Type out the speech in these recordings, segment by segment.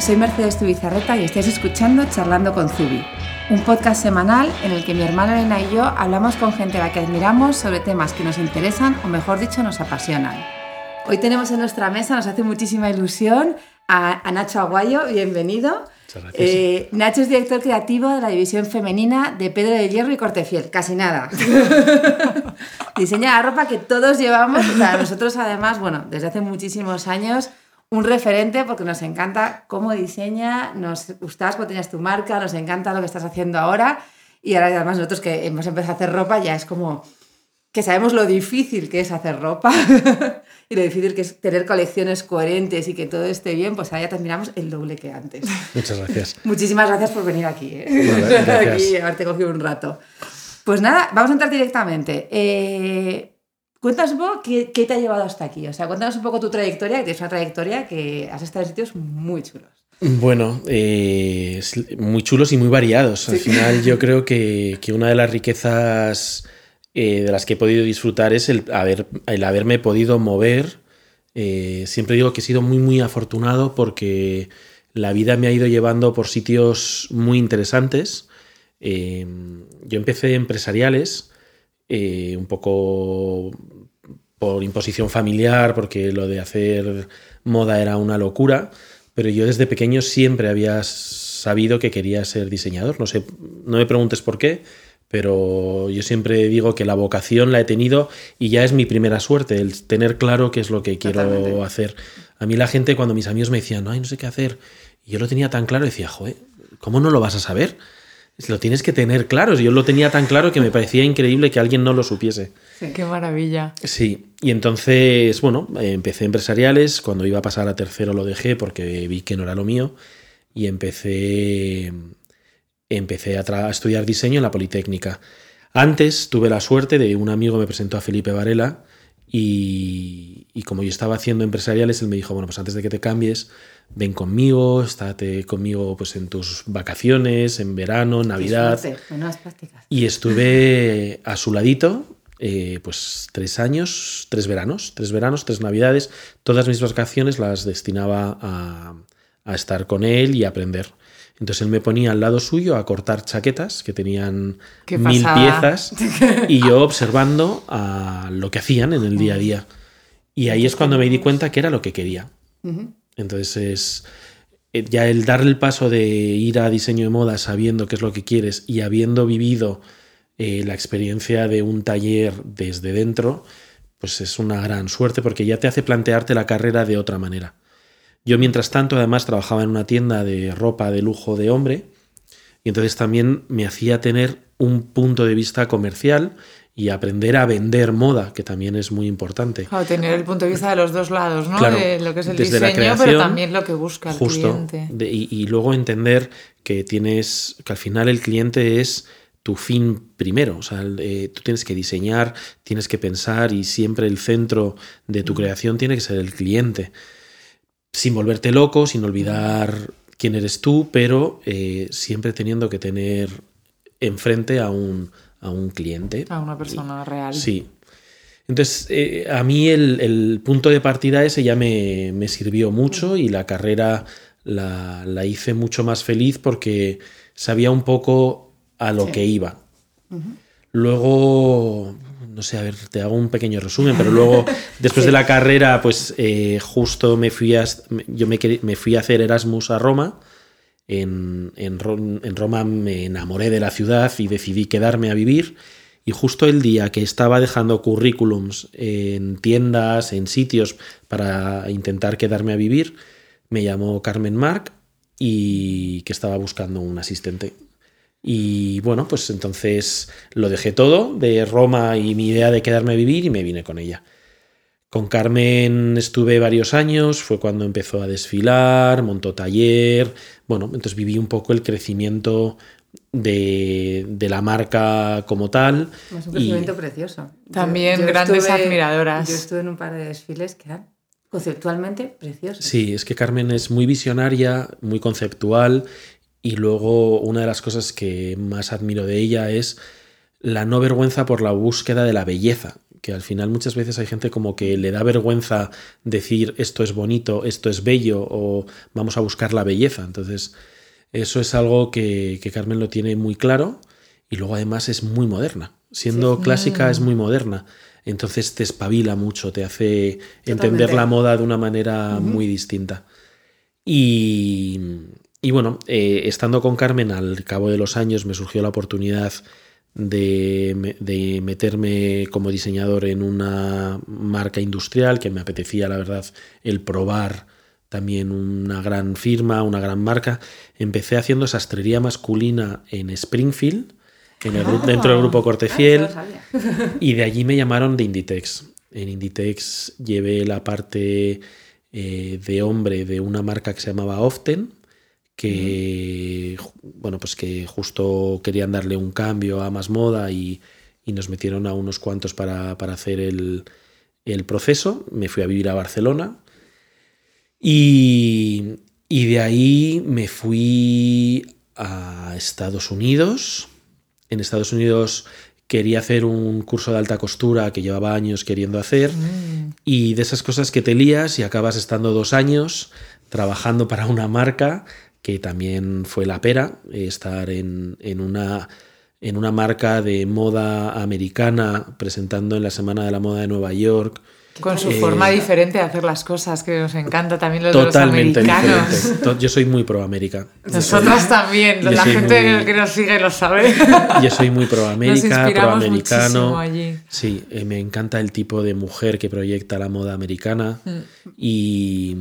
soy Mercedes Tubizarreta y estáis escuchando Charlando con Zubi, un podcast semanal en el que mi hermana Elena y yo hablamos con gente a la que admiramos sobre temas que nos interesan o mejor dicho nos apasionan. Hoy tenemos en nuestra mesa, nos hace muchísima ilusión, a, Nacho Aguayo, bienvenido. Eh, Nacho es director creativo de la división femenina de Pedro de Hierro y Cortefiel, casi nada. Diseña la ropa que todos llevamos, para nosotros además, bueno, desde hace muchísimos años un referente porque nos encanta cómo diseña, nos gustas cuando tenías tu marca, nos encanta lo que estás haciendo ahora y ahora además nosotros que hemos empezado a hacer ropa ya es como que sabemos lo difícil que es hacer ropa y lo difícil que es tener colecciones coherentes y que todo esté bien, pues ahora ya terminamos el doble que antes. Muchas gracias. Muchísimas gracias por venir aquí, ¿eh? aquí haberte cogido un rato. Pues nada, vamos a entrar directamente. Eh, Cuéntanos un poco qué, te ha llevado hasta aquí. O sea, cuéntanos un poco tu trayectoria, que tienes una trayectoria que has estado en sitios muy chulos. Bueno, eh, muy chulos y muy variados. Al final yo creo que, una de las riquezas eh, de las que he podido disfrutar es el, haber, el haberme podido mover. Eh, siempre digo que he sido muy, muy afortunado porque la vida me ha ido llevando por sitios muy interesantes. yo empecé empresariales eh, un poco por imposición familiar, porque lo de hacer moda era una locura, pero yo desde pequeño siempre había sabido que quería ser diseñador. No sé, no me preguntes por qué, pero yo siempre digo que la vocación la he tenido y ya es mi primera suerte, el tener claro qué es lo que quiero hacer. A mí la gente cuando mis amigos me decían, no, no sé qué hacer, y yo lo tenía tan claro, decía, joder, ¿cómo no lo vas a saber? Lo tienes que tener claro. Yo lo tenía tan claro que me parecía increíble que alguien no lo supiese. Sí, qué maravilla. Sí, y entonces, bueno, empecé empresariales. Cuando iba a pasar a tercero lo dejé porque vi que no era lo mío. Y empecé, empecé a, estudiar diseño en la Politécnica. Antes tuve la suerte de un amigo me presentó a Felipe Varela y, y como yo estaba haciendo empresariales, él me dijo, bueno, pues antes de que te cambies, ven conmigo, estate conmigo pues en tus vacaciones, en verano, Navidad. Y estuve a su ladito, eh, pues tres años, tres veranos, tres veranos, tres Navidades. Todas mis vacaciones las destinaba a, estar con él y aprender. Entonces él me ponía al lado suyo a cortar chaquetas que tenían mil piezas y yo observando a lo que hacían en el día a día. Y ahí es cuando me di cuenta que era lo que quería. Entonces eh, ya el darle el paso de ir a diseño de moda sabiendo qué es lo que quieres y habiendo vivido eh, la experiencia de un taller desde dentro, pues es una gran suerte porque ya te hace plantearte la carrera de otra manera. Yo mientras tanto además trabajaba en una tienda de ropa de lujo de hombre y entonces también me hacía tener un punto de vista comercial y aprender a vender moda, que también es muy importante. Claro, tener el punto de vista de los dos lados, ¿no? de lo que es el diseño, pero también lo que busca el cliente. y, luego entender que tienes, que al final el cliente es tu fin primero. O sea, eh, tú tienes que diseñar, tienes que pensar y siempre el centro de tu mm. creación tiene que ser el cliente. Sin volverte loco, sin olvidar quién eres tú, pero eh, siempre teniendo que tener enfrente a un, a un cliente. A una persona real. Sí. Entonces, eh, a mí el, punto de partida ese ya me, sirvió mucho y la carrera la, hice mucho más feliz porque sabía un poco a lo que iba. Luego, no sé, a ver, te hago un pequeño resumen, pero luego, después de la carrera, pues eh, justo me fui a, yo me, me fui a hacer Erasmus a Roma en, Roma me enamoré de la ciudad y decidí quedarme a vivir. Y justo el día que estaba dejando currículums en tiendas, en sitios para intentar quedarme a vivir, me llamó Carmen Marc y que estaba buscando un asistente. Y bueno, pues entonces lo dejé todo de Roma y mi idea de quedarme a vivir y me vine con ella. Con Carmen estuve varios años, fue cuando empezó a desfilar, montó taller, bueno, entonces viví un poco el crecimiento de, la marca como tal. Es un crecimiento precioso. También grandes admiradoras. Yo estuve en un par de desfiles que eran conceptualmente preciosos. Sí, es que Carmen es muy visionaria, muy conceptual y luego una de las cosas que más admiro de ella es la no vergüenza por la búsqueda de la belleza que al final muchas veces hay gente como que le da vergüenza decir esto es bonito, esto es bello o vamos a buscar la belleza. Entonces, eso es algo que, Carmen lo tiene muy claro y luego además es muy moderna. Siendo clásica es muy moderna. Entonces te espabila mucho, te hace entender la moda de una manera muy distinta. Y, bueno, eh, estando con Carmen al cabo de los años me surgió la oportunidad de, meterme como diseñador en una marca industrial que me apetecía, la verdad, el probar también una gran firma, una gran marca. Empecé haciendo sastrería masculina en Springfield, en el, ah. dentro del grupo Cortefiel, ah, y de allí me llamaron de Inditex. En Inditex llevé la parte eh, de hombre de una marca que se llamaba Often, que bueno, pues que justo querían darle un cambio a más moda y, nos metieron a unos cuantos para, hacer el, proceso. Me fui a vivir a Barcelona y, y de ahí me fui a Estados Unidos. En Estados Unidos quería hacer un curso de alta costura que llevaba años queriendo hacer mm. y de esas cosas que te lías y acabas estando dos años trabajando para una marca que también fue la pera, estar en, una, en una marca de moda americana presentando en la Semana de la Moda de Nueva York. Con su forma eh, diferente de hacer las cosas, que nos encanta también los, totalmente los americanos. Yo soy muy pro América. Nosotras también, la gente que nos sigue lo sabe. Yo soy muy pro América, pro americano. Sí, eh, me encanta el tipo de mujer que proyecta la moda americana. Mm. Y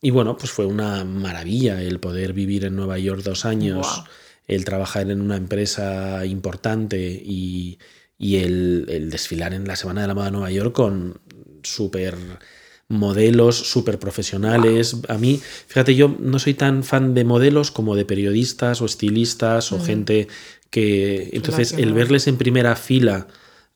y bueno, pues fue una maravilla el poder vivir en Nueva York dos años, el trabajar en una empresa importante y, el, desfilar en la Semana de la Moda de Nueva York con súper modelos súper profesionales. A mí, fíjate, yo no soy tan fan de modelos como de periodistas o estilistas o gente que... Entonces, el verles en primera fila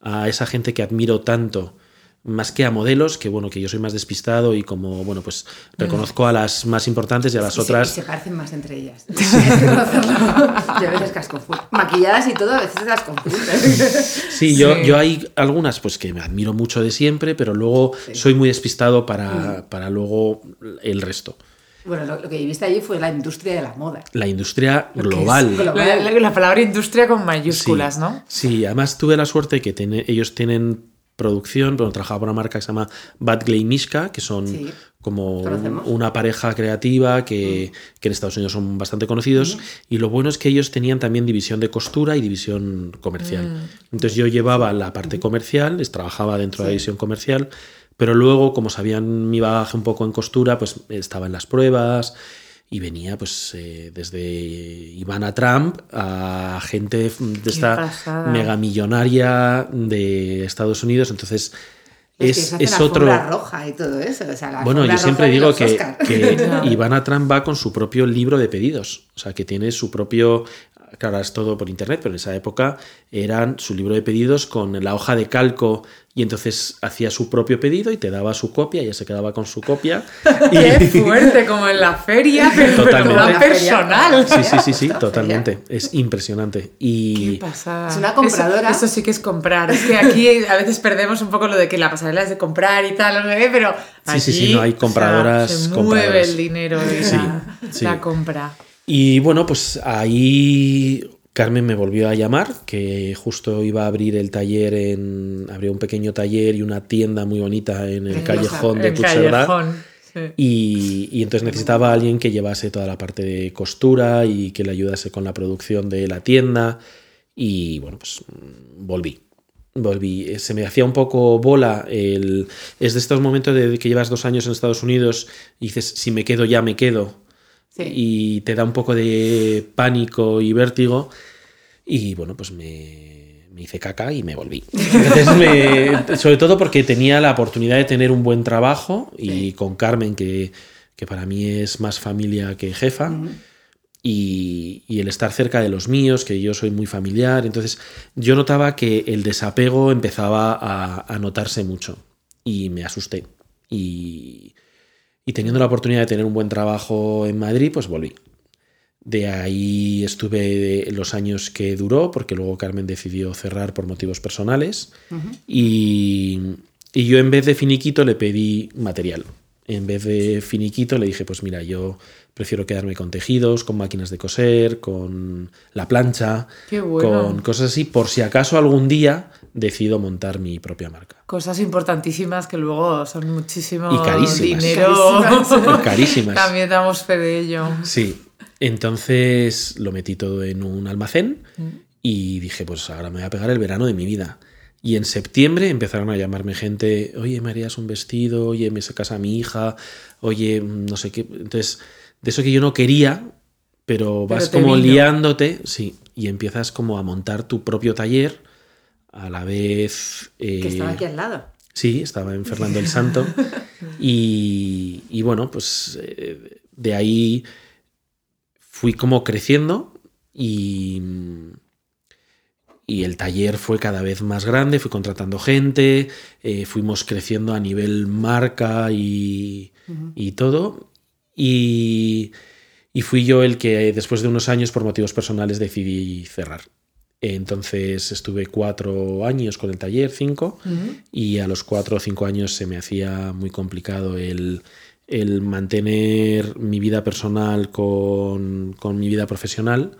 a esa gente que admiro tanto, más que a modelos, que bueno, que yo soy más despistado y como, bueno, pues reconozco a las más importantes y a las otras. Y se parecen más entre ellas. yo a veces casco Maquilladas y todo, a veces las confundes. Sí, yo, yo hay algunas pues que me admiro mucho de siempre, pero luego soy muy despistado para, para luego el resto. Bueno, lo, que viviste allí fue la industria de la moda. La industria global. La, palabra industria con mayúsculas, ¿no? Sí, además tuve la suerte que tiene, ellos tienen producción, pero trabajaba para una marca que se llama Bad Glay Mishka, que son como una pareja creativa que, mm. que, en Estados Unidos son bastante conocidos. Y lo bueno es que ellos tenían también división de costura y división comercial. Mm. Entonces yo llevaba la parte comercial, les trabajaba dentro de la división comercial, pero luego, como sabían mi bagaje un poco en costura, pues estaba en las pruebas y venía pues eh, desde Ivana Trump a gente de esta mega millonaria de Estados Unidos. Entonces es, es, otro. roja y todo eso. bueno, yo siempre digo que, que Ivana Trump va con su propio libro de pedidos. O sea, que tiene su propio claro, es todo por internet, pero en esa época eran su libro de pedidos con la hoja de calco y entonces hacía su propio pedido y te daba su copia, y ella se quedaba con su copia. ¡Qué fuerte! Como en la feria, pero, totalmente. personal. Sí, sí, sí, sí, totalmente. Es impresionante. Y... ¿Qué pasa? Es una compradora. Eso, sí que es comprar. Es que aquí a veces perdemos un poco lo de que la pasarela es de comprar y tal, pero Sí, sí, sí, no hay compradoras. se mueve el dinero de la compra. Y bueno, pues ahí Carmen me volvió a llamar, que justo iba a abrir el taller en. Abrió un pequeño taller y una tienda muy bonita en el callejón de Puigcerdá. Y, y, entonces necesitaba a alguien que llevase toda la parte de costura y que le ayudase con la producción de la tienda. Y bueno, pues volví. Volví. Se me hacía un poco bola. El... Es de estos momentos de que llevas dos años en Estados Unidos y dices, si me quedo, ya me quedo y te da un poco de pánico y vértigo. Y bueno, pues me, me hice caca y me volví. sobre todo porque tenía la oportunidad de tener un buen trabajo y con Carmen, que, que, para mí es más familia que jefa. Y, y, el estar cerca de los míos, que yo soy muy familiar. Entonces yo notaba que el desapego empezaba a, a notarse mucho y me asusté. Y, y teniendo la oportunidad de tener un buen trabajo en Madrid, pues volví. De ahí estuve los años que duró, porque luego Carmen decidió cerrar por motivos personales. y, y yo en vez de finiquito le pedí material. En vez de finiquito le dije, pues mira, yo prefiero quedarme con tejidos, con máquinas de coser, con la plancha, con cosas así, por si acaso algún día decido montar mi propia marca. Cosas importantísimas que luego son muchísimo y carísimas. dinero. Carísimas. También damos fe de ello. Sí. Entonces lo metí todo en un almacén mm. y dije, pues ahora me voy a pegar el verano de mi vida. Y en septiembre empezaron a llamarme gente, oye, me harías un vestido, oye, me sacas a mi hija, oye, no sé qué. Entonces, de eso que yo no quería, pero vas como liándote, sí, y empiezas como a montar tu propio taller a la vez... Eh, que estaba aquí al lado. Sí, estaba en Fernando el Santo. y, y, bueno, pues eh, de ahí fui como creciendo y y el taller fue cada vez más grande, fui contratando gente, eh, fuimos creciendo a nivel marca y, todo. Y, fui yo el que después de unos años, por motivos personales, decidí cerrar. Entonces estuve cuatro años con el taller, cinco, y a los cuatro o cinco años se me hacía muy complicado el, mantener mi vida personal con, mi vida profesional.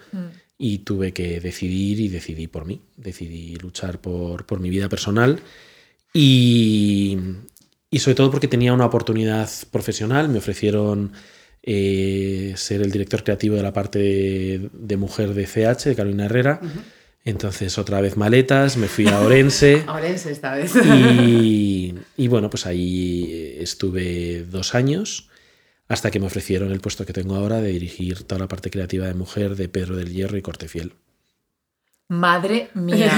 Y tuve que decidir y decidí por mí, decidí luchar por, por mi vida personal y, y, sobre todo porque tenía una oportunidad profesional, me ofrecieron eh, ser el director creativo de la parte de, mujer de CH, de Carolina Herrera. Entonces, otra vez maletas, me fui a Orense. a Orense esta vez. y, y, bueno, pues ahí estuve dos años hasta que me ofrecieron el puesto que tengo ahora de dirigir toda la parte creativa de mujer de Pedro del Hierro y Cortefiel. Madre mía.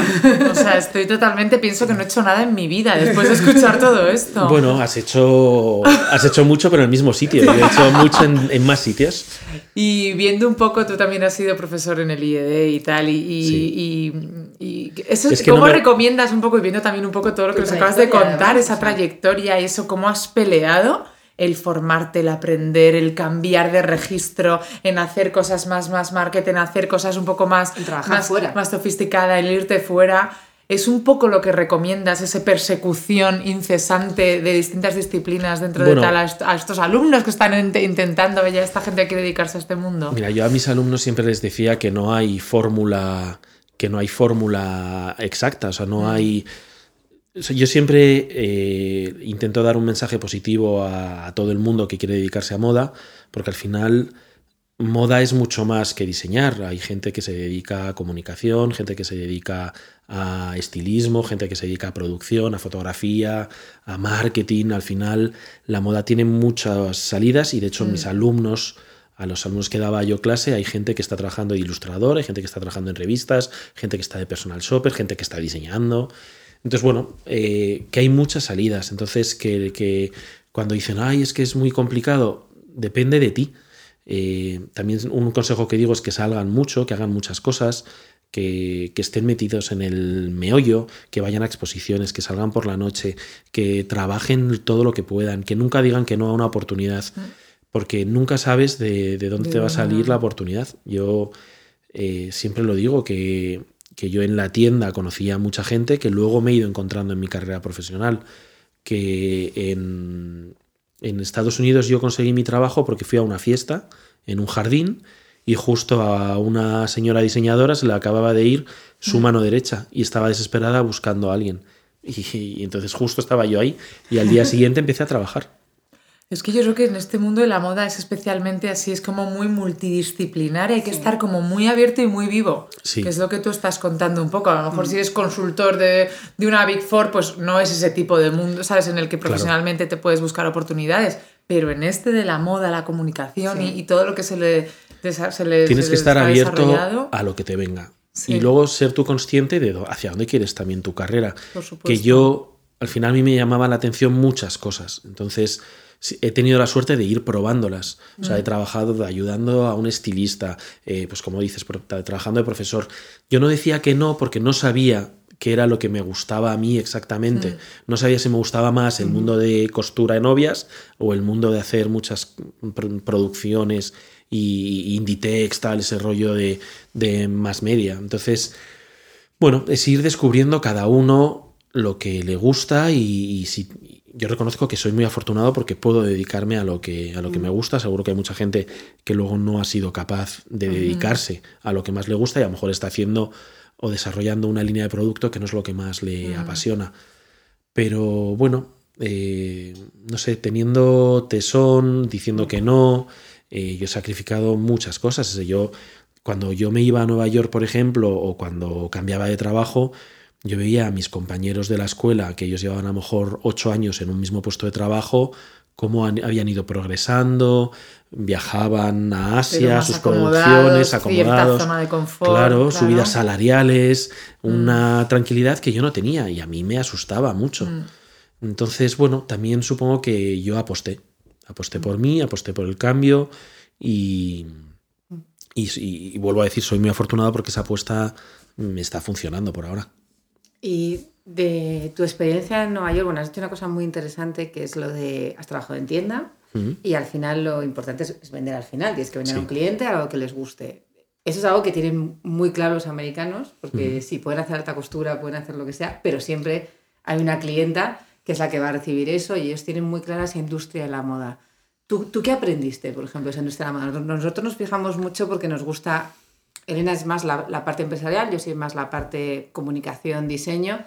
O sea, estoy totalmente, pienso que no he hecho nada en mi vida después de escuchar todo esto. Bueno, has hecho, has hecho mucho, pero en el mismo sitio. Yo he hecho mucho en, más sitios. Y viendo un poco, tú también has sido profesor en el IED y tal. Y, y, eso, ¿cómo recomiendas un poco, y viendo también un poco todo lo que nos acabas de contar, esa trayectoria y eso, cómo has peleado? El formarte, el aprender, el cambiar de registro, en hacer cosas más, más marketing, en hacer cosas un poco más, más, fuera. más sofisticada, el irte fuera. Es un poco lo que recomiendas, esa persecución incesante de distintas disciplinas dentro de tal a, estos alumnos que están intentando, ya esta gente que quiere dedicarse a este mundo. Mira, yo a mis alumnos siempre les decía que no hay fórmula, que no hay fórmula exacta, o sea, no mm. Yo siempre eh, intento dar un mensaje positivo a, todo el mundo que quiere dedicarse a moda, porque al final moda es mucho más que diseñar. Hay gente que se dedica a comunicación, gente que se dedica a estilismo, gente que se dedica a producción, a fotografía, a marketing. Al final la moda tiene muchas salidas y de hecho mis mm. alumnos a los alumnos que daba yo clase, hay gente que está trabajando de ilustrador, hay gente que está trabajando en revistas, gente que está de personal shopper, gente que está diseñando. Entonces, bueno, eh, que hay muchas salidas. Entonces, que, cuando dicen, ay, es que es muy complicado, depende de ti. Eh, también un consejo que digo es que salgan mucho, que hagan muchas cosas, que, estén metidos en el meollo, que vayan a exposiciones, que salgan por la noche, que trabajen todo lo que puedan, que nunca digan que no a una oportunidad, mm. porque nunca sabes de, dónde te va a salir la oportunidad. Yo eh, siempre lo digo, que que yo en la tienda conocía a mucha gente que luego me he ido encontrando en mi carrera profesional, que en, Estados Unidos yo conseguí mi trabajo porque fui a una fiesta en un jardín y justo a una señora diseñadora se le acababa de ir su mano derecha y estaba desesperada buscando a alguien. y entonces justo estaba yo ahí y al día siguiente empecé a trabajar. Es que yo creo que en este mundo de la moda es especialmente así, es como muy multidisciplinar, hay que estar como muy abierto y muy vivo, que es lo que tú estás contando un poco. A lo mejor mm. si eres consultor de, una Big Four, pues no es ese tipo de mundo, ¿sabes? En el que profesionalmente te puedes buscar oportunidades, pero en este de la moda, la comunicación y, todo lo que se le... Se le Tienes que estar abierto a lo que te venga. Y luego ser tú consciente de hacia dónde quieres también tu carrera. Que yo, al final a mí me llamaba la atención muchas cosas. Entonces he tenido la suerte de ir probándolas. O sea, he mm. trabajado ayudando a un estilista, eh, pues como dices, trabajando de profesor. Yo no decía que no porque no sabía qué era lo que me gustaba a mí exactamente. Mm. No sabía si me gustaba más el mundo de costura de novias o el mundo de hacer muchas producciones y Inditex, tal, ese rollo de, de más media. Entonces, bueno, es ir descubriendo cada uno lo que le gusta y, si yo reconozco que soy muy afortunado porque puedo dedicarme a lo que a lo que me mm. gusta. Seguro que hay mucha gente que luego no ha sido capaz de dedicarse a lo que más le gusta y a lo mejor está haciendo o desarrollando una línea de producto que no es lo que más le mm. apasiona. Pero bueno, eh, no sé, teniendo tesón, diciendo que no, eh, yo he sacrificado muchas cosas. Yo, cuando yo me iba a Nueva York, por ejemplo, o cuando cambiaba de trabajo, yo veía a mis compañeros de la escuela, que ellos llevaban a lo mejor ocho años en un mismo puesto de trabajo, cómo habían ido progresando, viajaban a Asia, sus producciones, acomodados, zona de confort, claro, subidas salariales, una mm. tranquilidad que yo no tenía y a mí me asustaba mucho. Mm. Entonces, bueno, también supongo que yo aposté, aposté por mí, aposté por el cambio y, y vuelvo a decir, soy muy afortunado porque esa apuesta me está funcionando por ahora. Y de tu experiencia en Nueva York, bueno, has hecho una cosa muy interesante que es lo de has trabajado en tienda y al final lo importante es, vender al final, tienes que vender a un cliente algo que les guste. Eso es algo que tienen muy claro los americanos, porque sí, pueden hacer alta costura, pueden hacer lo que sea, pero siempre hay una clienta que es la que va a recibir eso y ellos tienen muy clara esa industria de la moda. ¿Tú, ¿Tú qué aprendiste, por ejemplo, esa industria de la moda? Nosotros nos fijamos mucho porque nos gusta Elena es más la, parte empresarial, yo soy más la parte comunicación, diseño,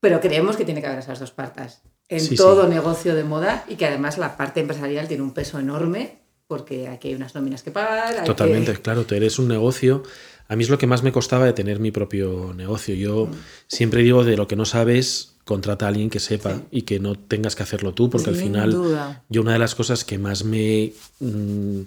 pero creemos que tiene que haber esas dos partes en todo negocio de moda y que además la parte empresarial tiene un peso enorme porque aquí hay unas nóminas que pagar. Totalmente, claro, tú eres un negocio. A mí es lo que más me costaba de tener mi propio negocio. Yo mm. siempre digo de lo que no sabes, contrata a alguien que sepa y que no tengas que hacerlo tú, porque al final yo una de las cosas que más me mm,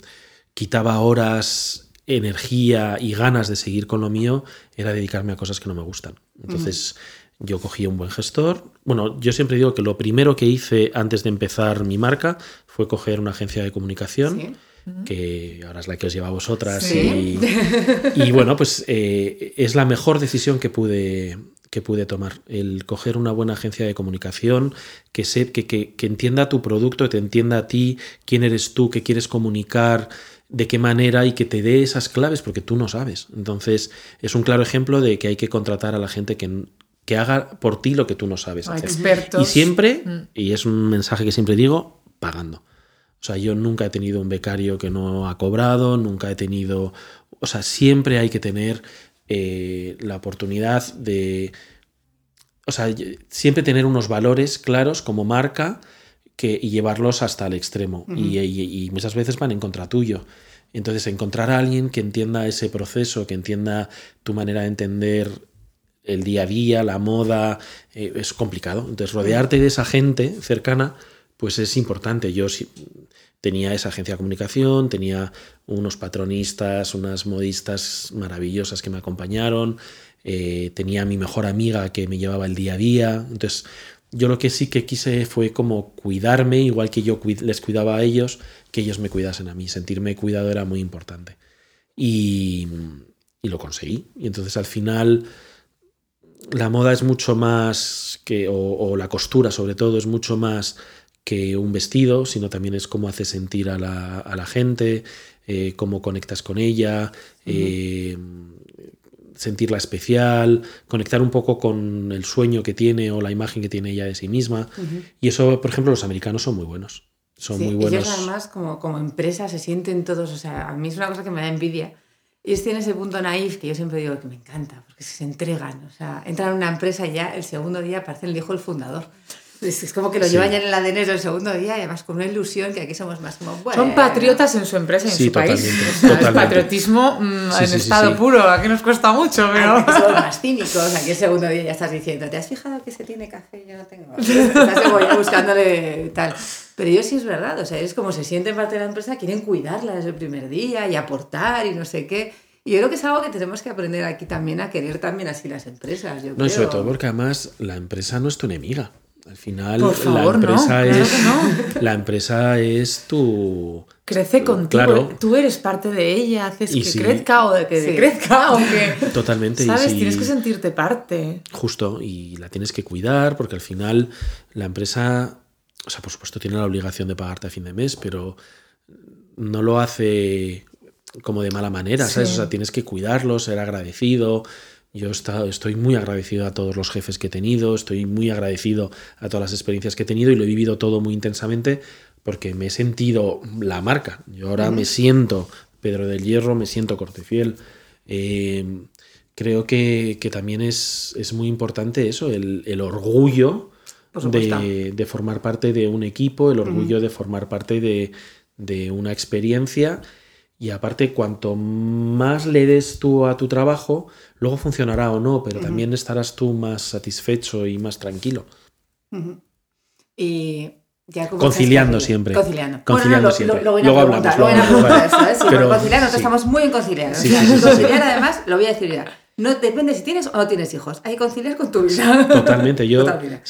quitaba horas energía y ganas de seguir con lo mío era dedicarme a cosas que no me gustan. Entonces yo cogí un buen gestor. Bueno, yo siempre digo que lo primero que hice antes de empezar mi marca fue coger una agencia de comunicación. que ahora es la que os lleva a vosotras y, bueno, pues eh, es la mejor decisión que pude, que pude tomar, el coger una buena agencia de comunicación que, se, que, que, que entienda tu producto, que te entienda a ti, quién eres tú, qué quieres comunicar, de qué manera y que te dé esas claves porque tú no sabes. Entonces, es un claro ejemplo de que hay que contratar a la gente que, que haga por ti lo que tú no sabes hacer. Expertos. Y siempre, mm. y es un mensaje que siempre digo, pagando. O sea, yo nunca he tenido un becario que no ha cobrado, nunca he tenido... O sea, siempre hay que tener eh, la oportunidad de... O sea, siempre tener unos valores claros como marca y llevarlos hasta el extremo. y, muchas veces van en contra tuyo. Entonces, encontrar a alguien que entienda ese proceso, que entienda tu manera de entender el día a día, la moda, eh, es complicado. Entonces, rodearte de esa gente cercana, pues es importante. Yo tenía esa agencia de comunicación, tenía unos patronistas, unas modistas maravillosas que me acompañaron, eh, tenía a mi mejor amiga que me llevaba el día a día. Entonces, yo lo que sí que quise fue como cuidarme, igual que yo les cuidaba a ellos, que ellos me cuidasen a mí. Sentirme cuidado era muy importante. Y, lo conseguí. Y entonces al final la moda es mucho más que, o, la costura sobre todo, es mucho más que un vestido, sino también es cómo hace sentir a la, gente, eh, cómo conectas con ella, sentirla especial, conectar un poco con el sueño que tiene o la imagen que tiene ella de sí misma. Y eso, por ejemplo, los americanos son muy buenos. Son muy buenos. Ellos además como, como empresa se sienten todos, o sea, a mí es una cosa que me da envidia. Ellos tienen ese punto naif que yo siempre digo que me encanta, porque se entregan, o sea, entran en una empresa y ya el segundo día parece el hijo del fundador. Es como que lo llevan ya en el ADN el segundo día y además con una ilusión que aquí somos más como... Son patriotas en su empresa y en su país. Es patriotismo mm, en estado puro, aquí nos cuesta mucho, pero... Aquí somos más cínicos, aquí el segundo día ya estás diciendo, ¿te has fijado que se tiene café? Yo no tengo. Estás como ya buscándole tal. Pero yo sí es verdad, o sea, es como se sienten parte de la empresa, quieren cuidarla desde el primer día y aportar y no sé qué. Y yo creo que es algo que tenemos que aprender aquí también a querer también así las empresas. Yo no, y sobre todo porque además la empresa no es tu enemiga. Al final, la empresa es. La empresa es tu. Crece contigo. Tú eres parte de ella, haces que crezca o de que crezca o que. Totalmente. ¿Sabes? Tienes que sentirte parte. Justo, y la tienes que cuidar porque al final la empresa. O sea, por supuesto, tiene la obligación de pagarte a fin de mes, pero no lo hace como de mala manera, ¿sabes? O sea, tienes que cuidarlos, ser agradecido. Yo estoy muy agradecido a todos los jefes que he tenido, estoy muy agradecido a todas las experiencias que he tenido y lo he vivido todo muy intensamente porque me he sentido la marca. Yo ahora me siento Pedro del Hierro, me siento Cortefiel. Eh, creo que, también es, es, muy importante eso, el, orgullo de, formar parte de un equipo, el orgullo de formar parte de, de una experiencia y aparte, cuanto más le des tú a tu trabajo, luego funcionará o no, pero también estarás tú más satisfecho y más tranquilo. Y ya conciliando siempre. Conciliando. Conciliando siempre. luego hablamos. Luego hablamos. ¿eh? pero, conciliar, nosotros estamos muy en conciliar. conciliar, además, lo voy a decir ya no depende si tienes o no tienes hijos. Hay que conciliar con tu vida. Totalmente. Yo,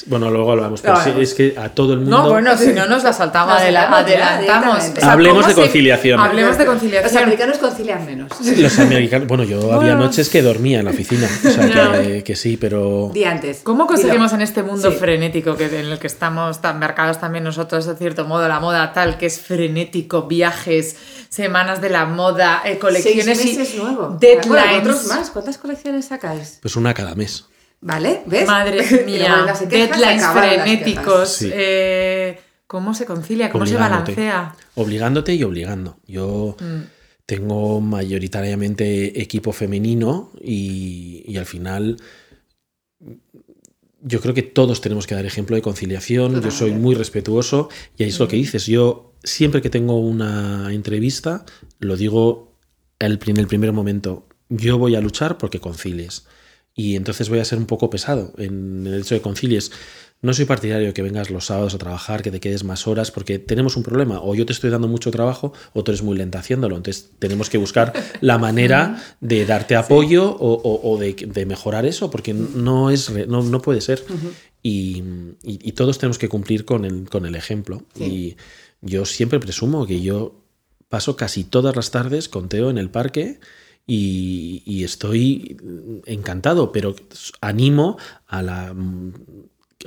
bueno, luego lo vamos, pero sí, es que a todo el mundo. No, bueno, si no nos la saltamos. adelantamos. hablemos de conciliación. Hablemos de conciliación. Los americanos concilian menos. Los americanos, bueno, yo había noches que dormía en la oficina. O sea, que, sí, pero. Di antes. ¿Cómo conseguimos en este mundo frenético que, en el que estamos tan marcados también nosotros, de cierto modo, la moda tal, que es frenético, viajes semanas de la moda, eh, colecciones Seis meses y nuevo. deadlines. más? ¿Cuántas colecciones sacáis? Pues una cada mes. ¿Vale? ¿Ves? Madre mía, deadlines frenéticos. Eh, ¿Cómo se concilia? ¿Cómo se balancea? Obligándote y obligando. Yo mm. tengo mayoritariamente equipo femenino y, y al final yo creo que todos tenemos que dar ejemplo de conciliación. Yo soy muy respetuoso y ahí es lo que dices. Yo siempre que tengo una entrevista, lo digo en el primer momento, yo voy a luchar porque concilies. Y entonces voy a ser un poco pesado en el hecho de concilies. No soy partidario de que vengas los sábados a trabajar, que te quedes más horas, porque tenemos un problema. O yo te estoy dando mucho trabajo o tú eres muy lenta haciéndolo. Entonces tenemos que buscar la manera de darte apoyo o, de, mejorar eso, porque no, es, no, no puede ser. y, todos tenemos que cumplir con el, con el ejemplo. Y yo siempre presumo que yo paso casi todas las tardes con Teo en el parque y, estoy encantado, pero animo a la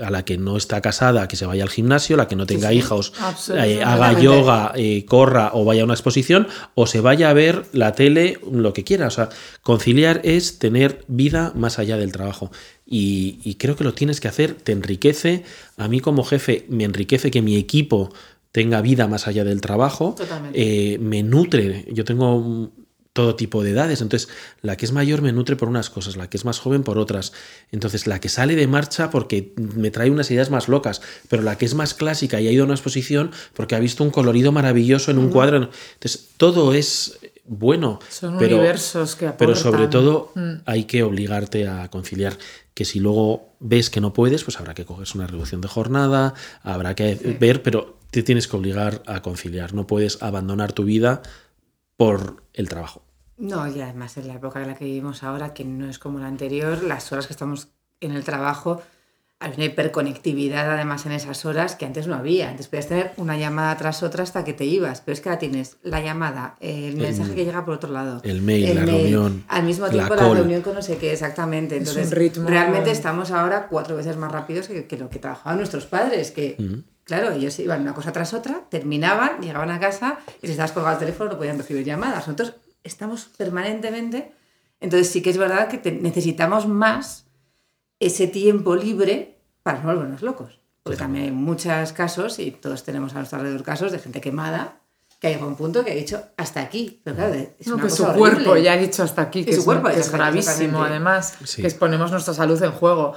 a la que no está casada, que se vaya al gimnasio, la que no tenga hijos, eh, haga yoga, eh, corra o vaya a una exposición, o se vaya a ver la tele, lo que quiera. O sea, conciliar es tener vida más allá del trabajo. Y, y creo que lo tienes que hacer, te enriquece. A mí como jefe me enriquece que mi equipo tenga vida más allá del trabajo, eh, me nutre. Yo tengo todo tipo de edades, entonces la que es mayor me nutre por unas cosas, la que es más joven por otras. Entonces la que sale de marcha porque me trae unas ideas más locas, pero la que es más clásica y ha ido a una exposición porque ha visto un colorido maravilloso en un cuadro. Entonces todo es bueno. Son pero, universos que Pero sobre todo mm. hay que obligarte a conciliar que si luego ves que no puedes, pues habrá que cogerse una reducción de jornada, habrá que ver, pero te tienes que obligar a conciliar. No puedes abandonar tu vida por el trabajo. No, y además en la época en la que vivimos ahora, que no es como la anterior, las horas que estamos en el trabajo hay una hiperconectividad además en esas horas que antes no había. Antes podías tener una llamada tras otra hasta que te ibas, pero es que ahora tienes la llamada, el mensaje que llega por otro lado, el mail, la reunión, al mismo tiempo la, reunión con no sé qué exactamente. Entonces, ritmo... realmente estamos ahora cuatro veces más rápidos que, lo que trabajaban nuestros padres, que claro, ellos iban una cosa tras otra, terminaban, llegaban a casa y si estabas colgado el teléfono no podían recibir llamadas. Nosotros estamos permanentemente, entonces sí que es verdad que necesitamos más ese tiempo libre para no volvernos locos. Porque también hay muchos casos, y todos tenemos a nuestro alrededor casos, de gente quemada que ha llegado a un punto que ha dicho hasta aquí. Pero claro, es una su cuerpo ya ha dicho hasta aquí, que, es, cuerpo, es, gravísimo además, que exponemos nuestra salud en juego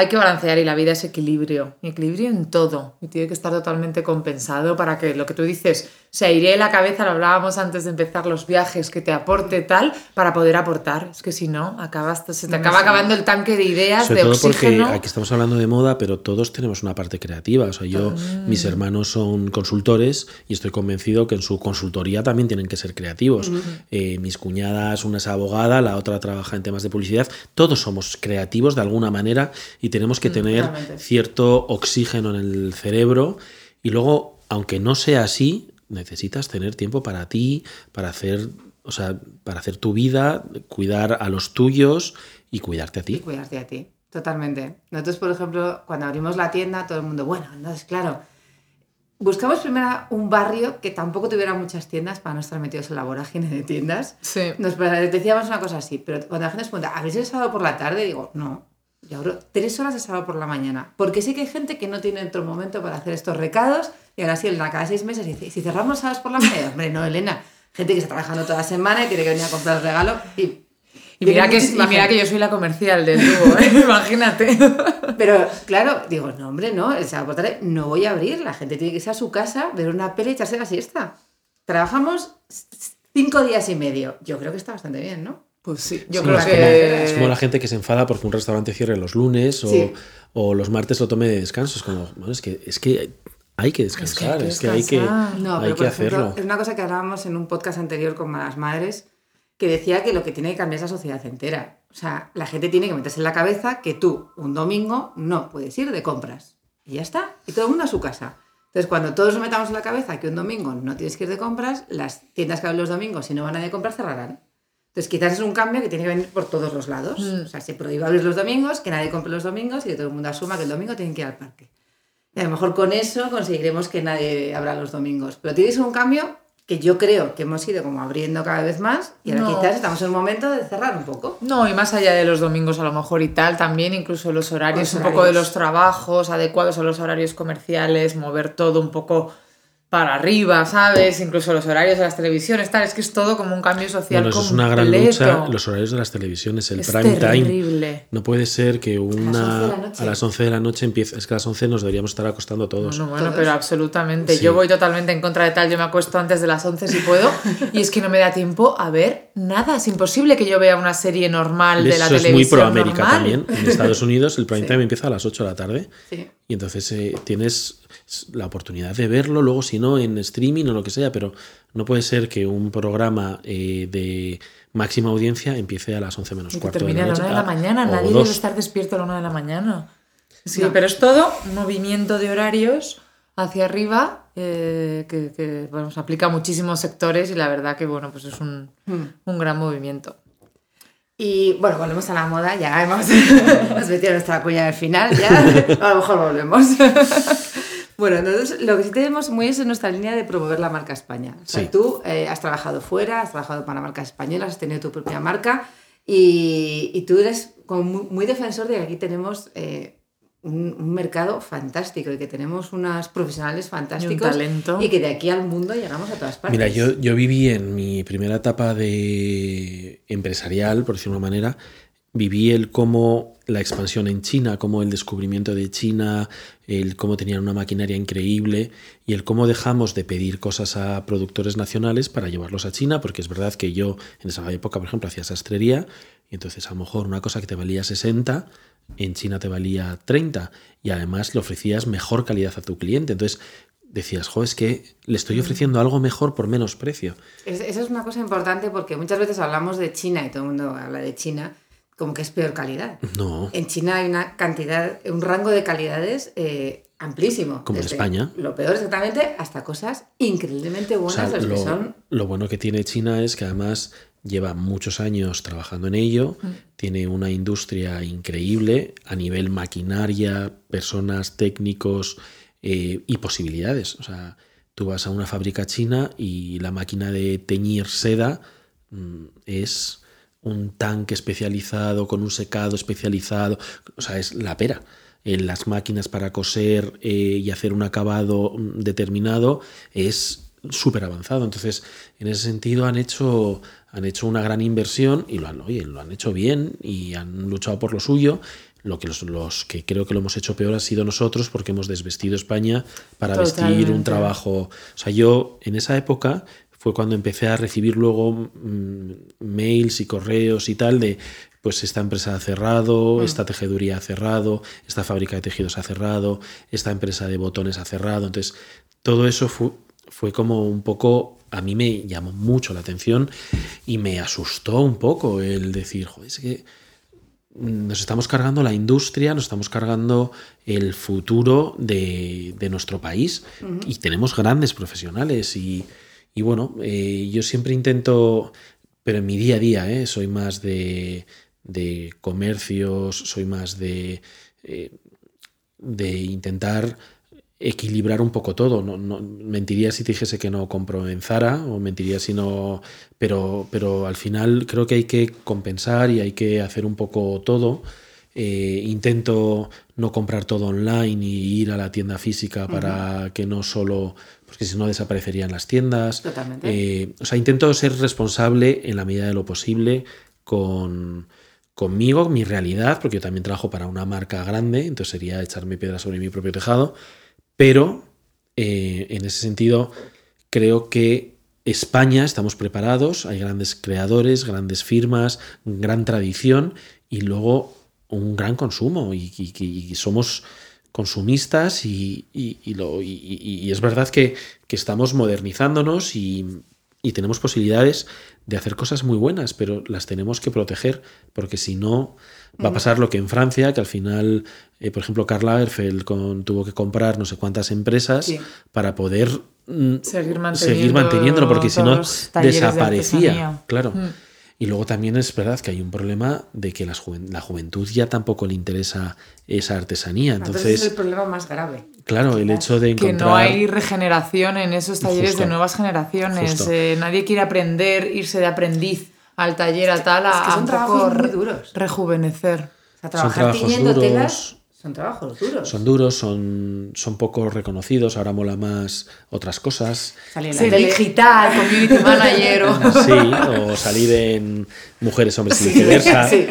hay que balancear y la vida es equilibrio. Equilibrio en todo. Y tiene que estar totalmente compensado para que lo que tú dices se airee la cabeza, lo hablábamos antes de empezar los viajes, que te aporte tal para poder aportar. Es que si no, acabas, se te acaba acabando el tanque de ideas, Sobre de todo porque aquí estamos hablando de moda, pero todos tenemos una parte creativa. O sea, yo, ah. mis hermanos son consultores y estoy convencido que en su consultoría también tienen que ser creativos. Eh, mis cuñadas, una es abogada, la otra trabaja en temas de publicidad. Todos somos creativos de alguna manera y tenemos que mm, tener cierto oxígeno en el cerebro y luego, aunque no sea así, necesitas tener tiempo para ti, para hacer, o sea, para hacer tu vida, cuidar a los tuyos y cuidarte a ti. Y cuidarte a ti, totalmente. Nosotros, por ejemplo, cuando abrimos la tienda, todo el mundo, bueno, entonces, claro, buscamos primero un barrio que tampoco tuviera muchas tiendas para no estar metidos en la vorágine de tiendas. Sí. Nos decíamos una cosa así, pero cuando la gente nos pregunta, ¿habéis el sábado por la tarde? Digo, no. Yo abro tres horas de sábado por la mañana. Porque sí que hay gente que no tiene otro momento para hacer estos recados y ahora sí, en la cada seis meses dice, ¿y si cerramos los sábados por la mañana? Hombre, no, Elena. Gente que está trabajando toda la semana y tiene que venir a comprar el regalo y y mira, que, y mira que yo soy la comercial del tubo, ¿eh? imagínate. Pero claro, digo, no, hombre, no, el sábado por tarde no voy a abrir. La gente tiene que irse a su casa, ver una peli y echarse la siesta. Trabajamos cinco días y medio. Yo creo que está bastante bien, ¿no? Pues sí, yo creo que. Es como la gente que se enfada porque un restaurante cierre los lunes o, o los martes lo tome de descanso. Es como, bueno, es que, es que hay que descansar, es que hay que, hay que, hacerlo. es una cosa que hablábamos en un podcast anterior con las madres que decía que lo que tiene que cambiar es la sociedad entera. O sea, la gente tiene que meterse en la cabeza que tú un domingo no puedes ir de compras. Y ya está. Y todo el mundo a su casa. Entonces, cuando todos nos metamos en la cabeza que un domingo no tienes que ir de compras, las tiendas que abren los domingos, si no van a ir de compras, cerrarán. Entonces, quizás es un cambio que tiene que venir por todos los lados. Mm. O sea, se prohíbe abrir los domingos, que nadie compre los domingos y que todo el mundo asuma que el domingo tienen que ir al parque. Y a lo mejor con eso conseguiremos que nadie abra los domingos. Pero tienes un cambio que yo creo que hemos ido como abriendo cada vez más y ahora quizás estamos en el momento de cerrar un poco. No, y más allá de los domingos a lo mejor y tal, también incluso los horarios, un poco de los trabajos adecuados a los horarios comerciales, mover todo un poco para arriba, ¿sabes? Incluso los horarios de las televisiones, tal, es que es todo como un cambio social bueno, eso es una gran lucha, los horarios de las televisiones, el prime time. No puede ser que una a las 11 de la noche empiece, es que a las 11 nos deberíamos estar acostando todos. Bueno, bueno, pero absolutamente. Yo voy totalmente en contra de tal, yo me acuesto antes de las 11 si puedo y es que no me da tiempo a ver nada, es imposible que yo vea una serie normal de la televisión. Eso es muy pro América también. En Estados Unidos el prime time empieza a las 8 de la tarde y entonces eh, tienes la oportunidad de verlo, luego si no en streaming o lo que sea, pero no puede ser que un programa eh, de máxima audiencia empiece a las 11 menos cuarto. Termine a la 1 de la mañana, nadie debe estar despierto a la 1 de la mañana. Sí, pero es todo movimiento de horarios hacia arriba eh, que, bueno, se aplica a muchísimos sectores y la verdad que bueno, pues es un, hmm. un gran movimiento. Y bueno, volvemos a la moda, ya hemos, hemos metido nuestra cuña al final, ya a lo mejor volvemos. Bueno, entonces lo que sí tenemos muy es en nuestra línea de promover la marca España. O sea, tú eh, has trabajado fuera, has trabajado para marcas españolas, has tenido tu propia marca y, y tú eres como muy, defensor de que aquí tenemos eh, un, mercado fantástico y que tenemos unas profesionales fantásticos y, talento. y que de aquí al mundo llegamos a todas partes. Mira, yo, yo viví en mi primera etapa de empresarial, por decirlo de una manera, viví el cómo la expansión en China, cómo el descubrimiento de China, el cómo tenían una maquinaria increíble y el cómo dejamos de pedir cosas a productores nacionales para llevarlos a China, porque es verdad que yo en esa época, por ejemplo, hacía sastrería y entonces a lo mejor una cosa que te valía 60, en China te valía 30 y además le ofrecías mejor calidad a tu cliente. Entonces decías, jo, es que le estoy mm. ofreciendo algo mejor por menos precio. Esa es una cosa importante porque muchas veces hablamos de China y todo el mundo habla de China como que es peor calidad. No. En China hay una cantidad, un rango de calidades eh, amplísimo. Como en España. Lo peor exactamente hasta cosas increíblemente buenas. lo, que son... lo bueno que tiene China es que además lleva muchos años trabajando en ello, mm. tiene una industria increíble a nivel maquinaria, personas, técnicos eh, y posibilidades. O sea, tú vas a una fábrica china y la máquina de teñir seda mm, es un tanque especializado con un secado especializado, o sea, es la pera. En las máquinas para coser eh, y hacer un acabado determinado es súper avanzado. Entonces, en ese sentido han hecho, han hecho una gran inversión y lo han, lo han hecho bien y han luchado por lo suyo. Lo que los, que creo que lo hemos hecho peor ha sido nosotros porque hemos desvestido España para vestir un trabajo. O sea, yo en esa época fue cuando empecé a recibir luego mm, mails y correos y tal de pues esta empresa ha cerrado, mm. esta tejeduría ha cerrado, esta fábrica de tejidos ha cerrado, esta empresa de botones ha cerrado. Entonces, todo eso fue, fue como un poco, a mí me llamó mucho la atención y me asustó un poco el decir, joder, es que nos estamos cargando la industria, nos estamos cargando el futuro de, nuestro país y tenemos grandes profesionales y, y bueno, eh, yo siempre intento, pero en mi día a día, eh, soy más de, de, comercios, soy más de, eh, de intentar equilibrar un poco todo. No, no, mentiría si te dijese que no compro en Zara o mentiría si no... Pero, pero al final creo que hay que compensar y hay que hacer un poco todo. Eh, intento no comprar todo online y ir a la tienda física para que no solo, porque si no desaparecerían las tiendas. Totalmente. Eh, o sea, intento ser responsable en la medida de lo posible con, conmigo, mi realidad, porque yo también trabajo para una marca grande, entonces sería echarme piedra sobre mi propio tejado, pero eh, en ese sentido creo que España estamos preparados, hay grandes creadores, grandes firmas, gran tradición y luego un gran consumo y, somos consumistas y, es verdad que estamos modernizándonos y, tenemos posibilidades de hacer cosas muy buenas, pero las tenemos que proteger porque si no va a pasar lo que en Francia, que al final, eh, por ejemplo, Karl Lagerfeld con, tuvo que comprar no sé cuántas empresas para poder mm, seguir, seguir manteniéndolo, porque si no desaparecía. claro. Mm. Y luego también es verdad que hay un problema de que la, juventud ya tampoco le interesa esa artesanía. Entonces, es el problema más grave. Claro, el hecho de encontrar... Que no hay regeneración en esos talleres de nuevas generaciones. Eh, nadie quiere aprender, irse de aprendiz al taller a tal, a, es que son trabajos muy duros. rejuvenecer. O sea, trabajar tiñendo telas son trabajos duros. Son duros, son, son poco reconocidos, ahora mola más otras cosas. Salir en digital, community manager o... Sí, o salir en Mujeres, Hombres y Viceversa. Sí,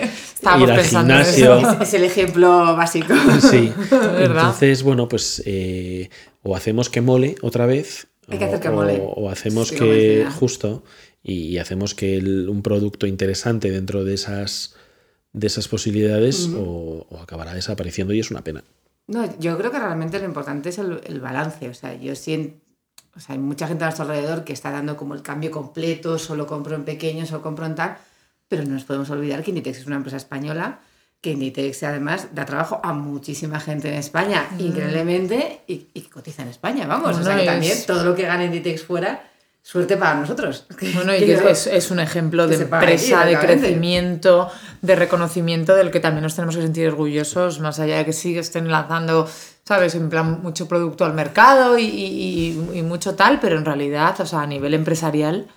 ir al gimnasio. Es, el ejemplo básico. Sí, entonces, bueno, pues eh, o hacemos que mole otra vez. Hay que hacer que mole. O, hacemos que, justo, y, hacemos que un producto interesante dentro de esas de esas posibilidades o, acabará desapareciendo y es una pena. No, yo creo que realmente lo importante es el, balance. O sea, yo siento, o sea, hay mucha gente a nuestro alrededor que está dando como el cambio completo, solo compro en pequeño, solo compro en tal, pero no nos podemos olvidar que Inditex es una empresa española, que Inditex además da trabajo a muchísima gente en España, increíblemente, y, y, cotiza en España, vamos. o sea, que también todo lo que gana Inditex fuera suerte para nosotros. Bueno, y que es, es, un ejemplo de empresa, de crecimiento, de reconocimiento del que también nos tenemos que sentir orgullosos, más allá de que sí estén lanzando, ¿sabes? En plan, mucho producto al mercado y, y, mucho tal, pero en realidad, o sea, a nivel empresarial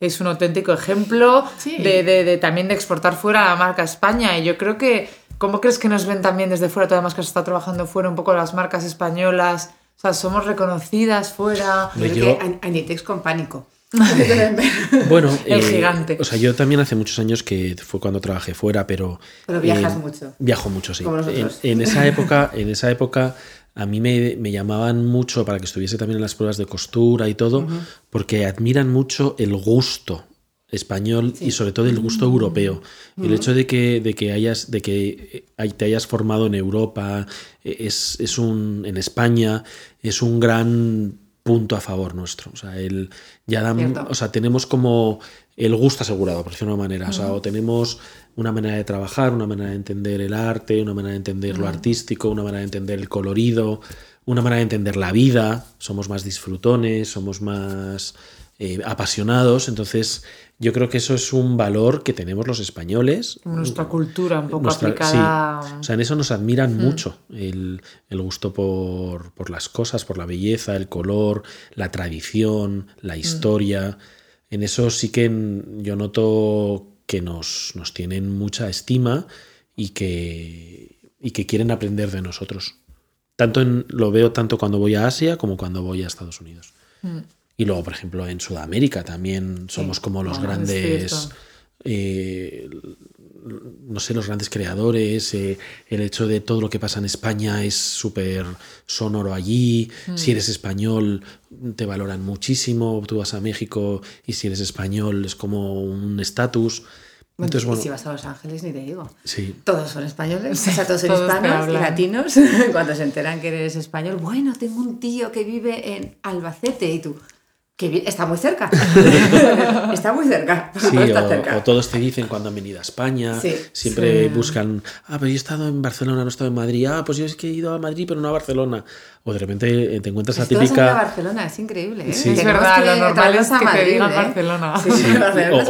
es un auténtico ejemplo de, de, de, también de exportar fuera la marca España. Y yo creo que, ¿cómo crees que nos ven también desde fuera, todas las que has estado trabajando fuera, un poco las marcas españolas? O sea, somos reconocidas fuera. Yo Anitex con pánico. bueno, el eh, gigante. O sea, yo también hace muchos años que fue cuando trabajé fuera, pero. Pero viajas mucho. Viajo mucho, sí. En, esa época, en esa época a mí me, me, llamaban mucho para que estuviese también en las pruebas de costura y todo, porque admiran mucho el gusto español y sobre todo el gusto europeo. El hecho de que, de que hayas, de que eh, te hayas formado en Europa, eh, es, es, un, en España, es un gran punto a favor nuestro. O sea, el, ya o sea, tenemos como el gusto asegurado, por decirlo de una manera. O sea, o tenemos una manera de trabajar, una manera de entender el arte, una manera de entender lo artístico, una manera de entender el colorido, una manera de entender la vida. Somos más disfrutones, somos más eh, apasionados. Entonces, yo creo que eso es un valor que tenemos los españoles. Nuestra cultura un poco aplicada. Sí. O sea, en eso nos admiran mm. mucho el, gusto por, las cosas, por la belleza, el color, la tradición, la mm. historia. En eso sí que yo noto que nos, nos tienen mucha estima y que, y que quieren aprender de nosotros. Tanto en, lo veo tanto cuando voy a Asia como cuando voy a Estados Unidos. Mm. Y luego, por ejemplo, en Sudamérica también somos como los grandes, eh, no sé, los grandes creadores. Eh, el hecho de todo lo que pasa en España es súper sonoro allí. Mm. Si eres español, te valoran muchísimo. Tú vas a México y si eres español es como un estatus. Entonces, bueno, si vas a Los Ángeles, ni te digo. Sí. Todos son españoles, o sea, todos son hispanos y latinos. Cuando se enteran que eres español, bueno, tengo un tío que vive en Albacete y tú, que está muy cerca. está muy cerca. o, todos te dicen cuando han venido a España, siempre buscan, ah, pero yo he estado en Barcelona, no he estado en Madrid, ah, pues yo es que he ido a Madrid, pero no a Barcelona. O de repente eh, te encuentras la típica. a Barcelona, es increíble. ¿eh? Sí. Es verdad, lo normal es que Madrid, te digan ¿eh? Barcelona.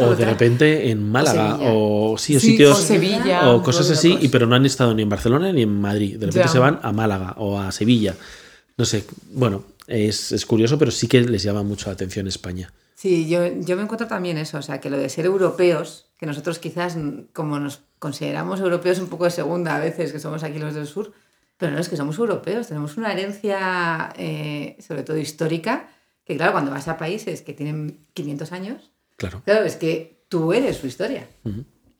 o, de repente en Málaga, o, sí, o sitios. O Sevilla. O cosas así, y, pero no han estado ni en Barcelona ni en Madrid. De repente se van a Málaga o a Sevilla. no sé, bueno, es, es, curioso, pero sí que les llama mucho la atención España. Sí, yo, yo me encuentro también eso, o sea, que lo de ser europeos, que nosotros quizás, como nos consideramos europeos un poco de segunda a veces, que somos aquí los del sur, pero no es que somos europeos, tenemos una herencia, eh, sobre todo histórica, que claro, cuando vas a países que tienen 500 años, claro, claro es que tú eres su historia.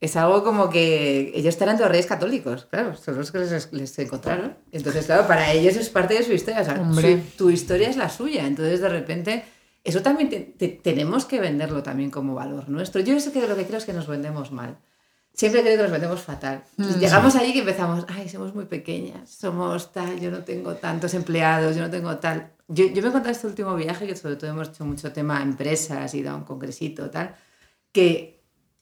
Es algo como que ellos eran los reyes católicos, claro, son los que les, encontraron. Entonces, claro, para ellos es parte de su historia, o sea, tu historia es la suya. Entonces, de repente, eso también tenemos que venderlo también como valor nuestro. Yo sé que lo que creo es que nos vendemos mal siempre creo que nos metemos fatal. Mm. Llegamos allí y empezamos, ay, somos muy pequeñas, somos tal, yo no tengo tantos empleados, yo no tengo tal. Yo, yo me encontré este último viaje, que sobre todo hemos hecho mucho tema empresas, ido a un congresito, tal, que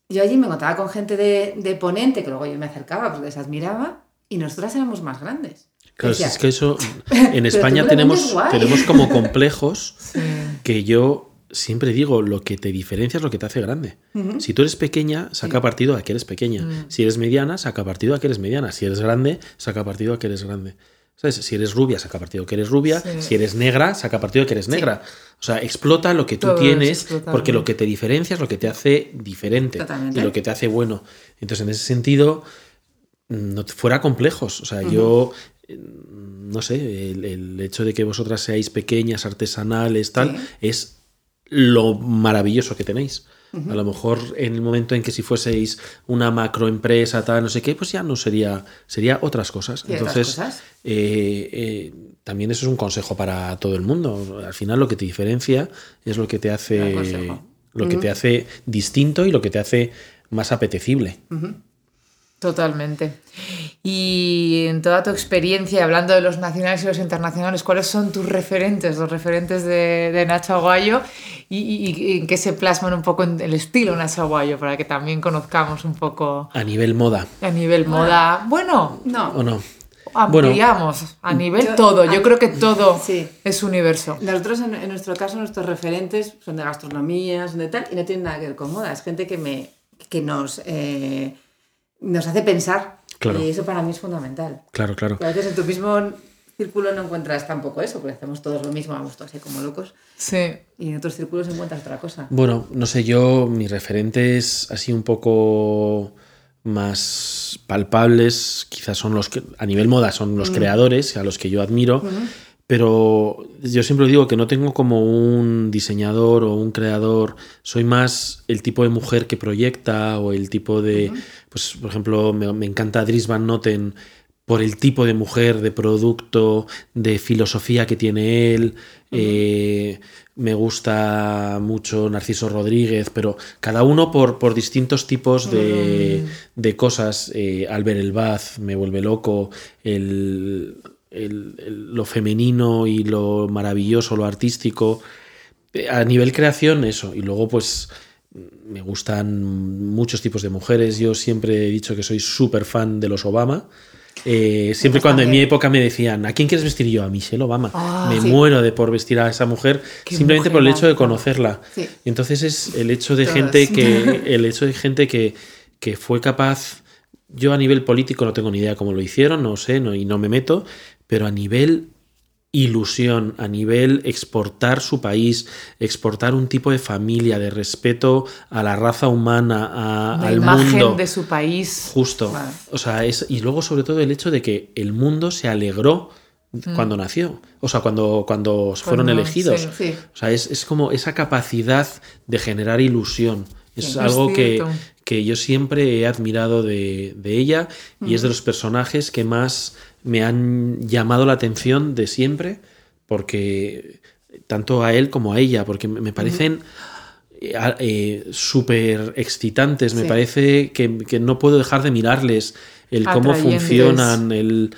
yo allí me encontraba con gente de, de ponente, que luego yo me acercaba porque les admiraba, y nosotras éramos más grandes. Claro, es que eso en España tenemos, tenemos como complejos que yo siempre digo, lo que te diferencia es lo que te hace grande. Si tú eres pequeña, saca partido a que eres pequeña. Mm. Si eres mediana, saca partido a que eres mediana. Si eres grande, saca partido a que eres grande. ¿Sabes? Si eres rubia, saca partido que eres rubia. Si eres negra, saca partido que eres negra. O sea, explota lo que tú tienes, porque lo que te diferencia es lo que te hace diferente y lo que te hace bueno. Entonces, en ese sentido, no fuera complejos. O sea, yo no sé, el, hecho de que vosotras seáis pequeñas, artesanales, tal, es lo maravilloso que tenéis. A lo mejor en el momento en que si fueseis una macroempresa, tal, no sé qué, pues ya no sería, sería otras cosas. Entonces, eh, eh, también eso es un consejo para todo el mundo. Al final lo que te diferencia es lo que te hace, lo que te hace distinto y lo que te hace más apetecible. Totalmente. Y en toda tu experiencia, hablando de los nacionales y los internacionales, ¿cuáles son tus referentes, los referentes de, Nacho Aguayo y, en qué se plasman un poco en el estilo Nacho Aguayo para que también conozcamos un poco... A nivel moda. A nivel moda. Bueno, no. ¿O no? Ampliamos a nivel todo. Yo creo que todo es universo. Nosotros, en, nuestro caso, nuestros referentes son de gastronomía, son de tal, y no tienen nada que ver con moda. Es gente que, me, que nos... Eh, nos hace pensar. Y eso para mí es fundamental. Claro, claro. a veces en tu mismo círculo no encuentras tampoco eso, porque hacemos todos lo mismo, vamos todos así como locos. Sí. Y en otros círculos encuentras otra cosa. Bueno, no sé, yo, mis referentes así un poco más palpables, quizás son los que, a nivel moda, son los mm. creadores a los que yo admiro. Pero yo siempre digo que no tengo como un diseñador o un creador, soy más el tipo de mujer que proyecta o el tipo de, pues por ejemplo, me, encanta Dries Van Noten por el tipo de mujer, de producto, de filosofía que tiene él. Eh, me gusta mucho Narciso Rodríguez, pero cada uno por, por distintos tipos de, de cosas. Eh, Albert Elbaz me vuelve loco. El, lo femenino y lo maravilloso, lo artístico. Eh, a nivel creación, eso. Y luego, pues, me gustan muchos tipos de mujeres. Yo siempre he dicho que soy súper fan de los Obama. Eh, siempre cuando en mi época me decían, ¿a quién quieres vestir yo? A Michelle Obama. Ah, me muero de por vestir a esa mujer simplemente por el hecho de conocerla. Entonces es el hecho de gente que el hecho de gente que, que fue capaz yo a nivel político no tengo ni idea cómo lo hicieron, no sé, no, y no me meto, pero a nivel ilusión, a nivel exportar su país, exportar un tipo de familia, de respeto a la raza humana, a, la al imagen de su país. Justo. O sea, es, y luego sobre todo el hecho de que el mundo se alegró mm. cuando nació, o sea, cuando, cuando fueron elegidos. O sea, es, como esa capacidad de generar ilusión. Es algo que, que, yo siempre he admirado de, ella y es de los personajes que más me han llamado la atención de siempre, porque tanto a él como a ella, porque me parecen eh, eh, súper excitantes, me parece que, no puedo dejar de mirarles, el cómo funcionan, el,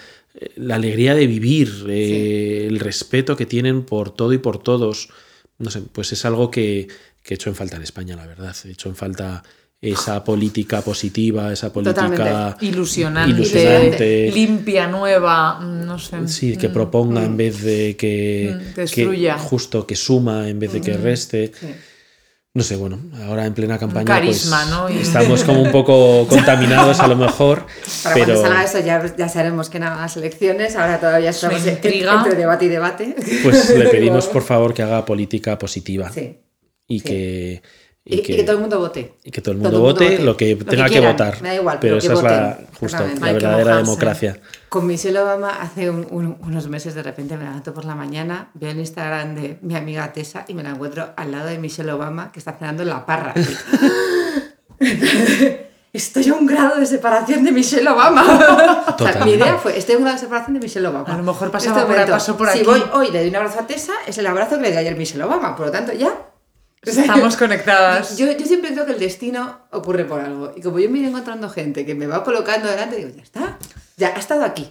la alegría de vivir, eh, el respeto que tienen por todo y por todos. No sé, pues es algo que, que he hecho en falta en España, la verdad. He hecho en falta esa política positiva, esa política ilusionante, limpia, nueva, no sé. Sí, que mm, proponga en mm. vez de que, destruya. justo que suma en vez de que mm, reste. no sé, bueno, ahora en plena campaña. carisma, pues, ¿no? Estamos como un poco contaminados a lo mejor. Para pero... cuando salga eso ya, ya sabemos que nada más elecciones, ahora todavía estamos entre debate y debate. Pues le pedimos por favor que haga política positiva. Sí. Y que y, que, todo el mundo vote. Y que todo el mundo, vote, lo que tenga que, votar. Me da igual, pero, esa es la, justo, la verdadera democracia. Con Michelle Obama hace unos meses de repente me levanto por la mañana, veo el Instagram de mi amiga Tessa y me la encuentro al lado de Michelle Obama que está cenando en la parra. estoy a un grado de separación de Michelle Obama. O sea, mi idea fue, estoy a un grado de separación de Michelle Obama. A lo mejor pasaba este por, pasó por aquí. Si voy hoy le doy un abrazo a Tessa, es el abrazo que le di ayer a Michelle Obama. Por lo tanto, ya Estamos conectadas. Yo, yo, siempre creo que el destino ocurre por algo. Y como yo me iré encontrando gente que me va colocando delante, digo, ya está, ya ha estado aquí.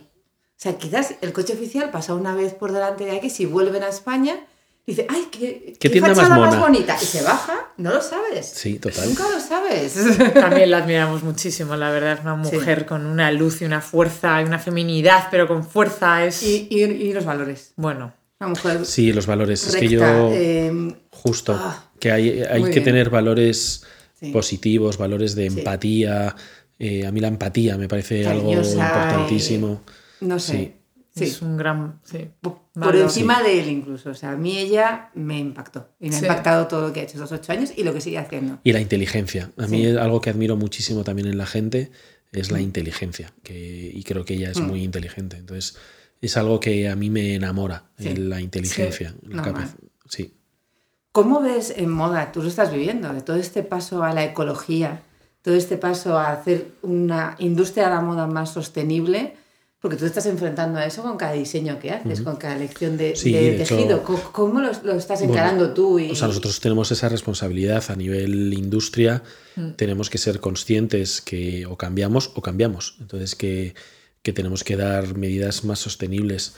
O sea, quizás el coche oficial pasa una vez por delante de aquí, si vuelven a España, dice, ay, qué, ¿Qué, fachada más, bonita. Y se baja, no lo sabes. Sí, total. Nunca lo sabes. También la admiramos muchísimo, la verdad. Es una mujer con una luz y una fuerza y una feminidad, pero con fuerza. Es... Y, y, los valores. Bueno. Una mujer. Sí, los valores. es que yo. Em, justo. Ah, que hay, hay que tener valores positivos, valores de empatía. Eh, a mí la empatía me parece algo importantísimo. no sé. Sí. Es un gran. Por, encima de él, incluso. O sea, a mí ella me impactó. Y me ha impactado todo lo que ha hecho estos ocho años y lo que sigue haciendo. Y la inteligencia. A mí es algo que admiro muchísimo también en la gente es la mm. inteligencia. Que, y creo que ella es mm. muy inteligente. Entonces, es algo que a mí me enamora, la inteligencia. La sí. ¿Cómo ves en moda, tú lo estás viviendo, de todo este paso a la ecología, todo este paso a hacer una industria de la moda más sostenible? Porque tú estás enfrentando a eso con cada diseño que haces, con cada elección de, tejido. ¿Cómo, lo, estás encarando tú? Y... O sea, nosotros tenemos esa responsabilidad a nivel industria. Mm. Tenemos que ser conscientes que o cambiamos o cambiamos. Entonces, que, que tenemos que dar medidas más sostenibles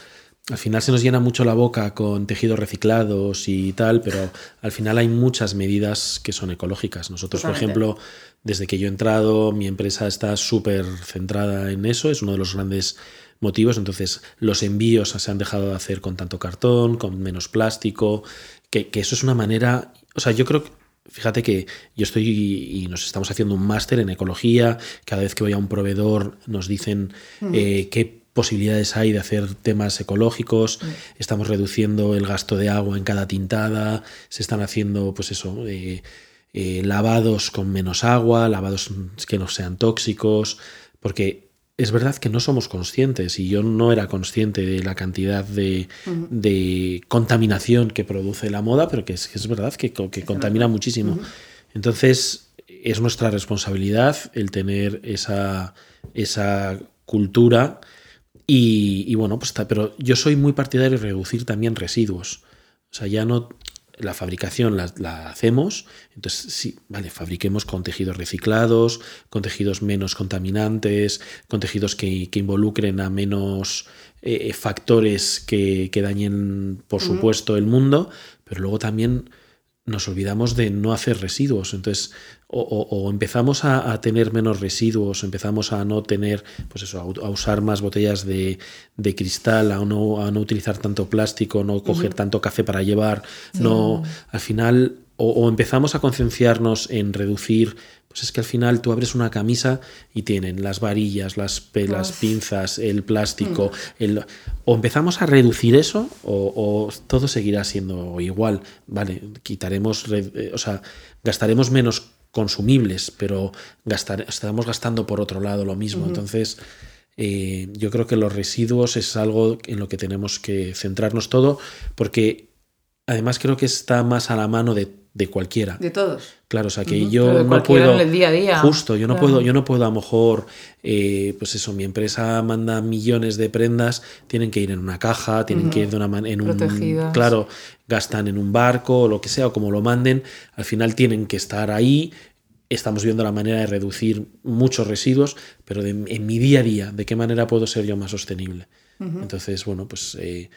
al final se nos llena mucho la boca con tejidos reciclados y tal, pero al final hay muchas medidas que son ecológicas. Nosotros, por ejemplo, desde que yo he entrado, mi empresa está súper centrada en eso, es uno de los grandes motivos. Entonces, los envíos se han dejado de hacer con tanto cartón, con menos plástico, que, eso es una manera, o sea, yo creo que Fíjate que yo estoy y nos estamos haciendo un máster en ecología. Cada vez que voy a un proveedor nos dicen eh, qué posibilidades hay de hacer temas ecológicos, mm. estamos reduciendo el gasto de agua en cada tintada, se están haciendo, pues eso, eh, eh, lavados con menos agua, lavados que no sean tóxicos, porque es verdad que no somos conscientes y yo no era consciente de la cantidad de, de contaminación que produce la moda, pero que es, es verdad que, que contamina muchísimo. Entonces, es nuestra responsabilidad el tener esa, esa cultura y, bueno, pues está, pero yo soy muy partidario de reducir también residuos. O sea, ya no la fabricación la, hacemos, entonces sí, vale, fabriquemos con tejidos reciclados, con tejidos menos contaminantes, con tejidos que, involucren a menos eh, factores que, dañen, por supuesto, el mundo, pero luego también nos olvidamos de no hacer residuos. Entonces, o, empezamos a, tener menos residuos, empezamos a no tener, pues eso, a, usar más botellas de, cristal, a no, a no utilizar tanto plástico, no coger tanto café para llevar, no, al final, o, empezamos a concienciarnos en reducir pues es que al final tú abres una camisa y tienen las varillas, las, pelas, pinzas, el plástico. Mm. El, o empezamos a reducir eso o, todo seguirá siendo igual. Vale, quitaremos, eh, o sea, gastaremos menos consumibles, pero gastar, estamos gastando por otro lado lo mismo. Entonces, eh, yo creo que los residuos es algo en lo que tenemos que centrarnos todo, porque además creo que está más a la mano de de cualquiera. De todos. Claro, o sea que yo no puedo. En el día a día. Justo, yo no puedo, yo no puedo a lo mejor, eh, pues eso, mi empresa manda millones de prendas, tienen que ir en una caja, tienen que ir de una manera, en un claro, gastan en un barco o lo que sea, o como lo manden, al final tienen que estar ahí. Estamos viendo la manera de reducir muchos residuos, pero en mi día a día, ¿de qué manera puedo ser yo más sostenible? Entonces, bueno, pues. Eh,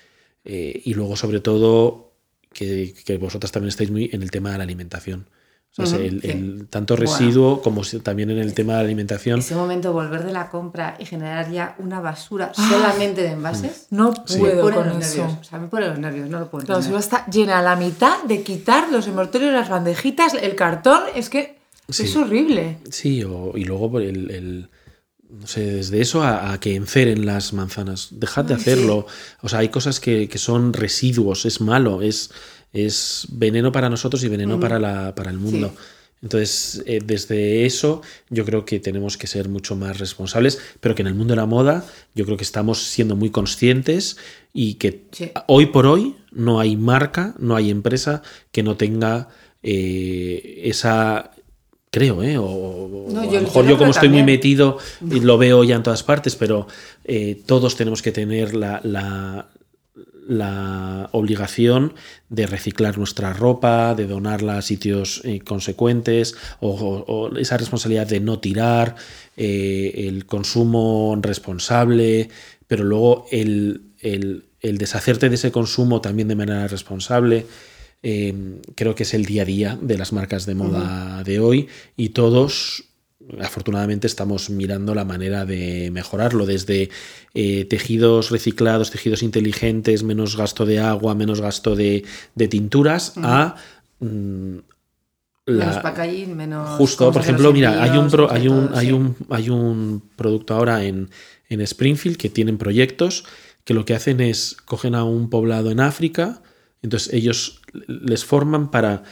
eh, y luego, sobre todo, que, vosotras también estáis muy en el tema de la alimentación. O sea, el, tanto residuo como también en el tema de la alimentación. Ese momento volver de la compra y generar ya una basura ah. solamente de envases. No puedo con eso. O sea, me pone los nervios, no lo puedo La basura está llena a la mitad de quitar los envoltorios, las bandejitas, el cartón. Es que es horrible. Sí, y luego el, no sé, desde eso a, que enceren las manzanas. Dejad de hacerlo. O sea, hay cosas que, que son residuos, es malo, es es veneno para nosotros y veneno para, la, para el mundo. Entonces, eh, desde eso, yo creo que tenemos que ser mucho más responsables, pero que en el mundo de la moda, yo creo que estamos siendo muy conscientes y que hoy por hoy no hay marca, no hay empresa que no tenga eh, esa. Creo, ¿eh? O, a lo mejor yo, como estoy muy metido, y lo veo ya en todas partes, pero eh, todos tenemos que tener la, la obligación de reciclar nuestra ropa, de donarla a sitios eh, consecuentes, o, esa responsabilidad de no tirar, eh, el consumo responsable, pero luego el, deshacerte de ese consumo también de manera responsable. Eh, creo que es el día a día de las marcas de moda de hoy y todos afortunadamente estamos mirando la manera de mejorarlo, desde eh, tejidos reciclados, tejidos inteligentes, menos gasto de agua, menos gasto de, tinturas, a... Mm, menos packaging, menos... Justo, por ejemplo, mira, hay un, hay, un, hay, un, hay un producto ahora en, en Springfield que tienen proyectos que lo que hacen es cogen a un poblado en África, entonces ellos les forman para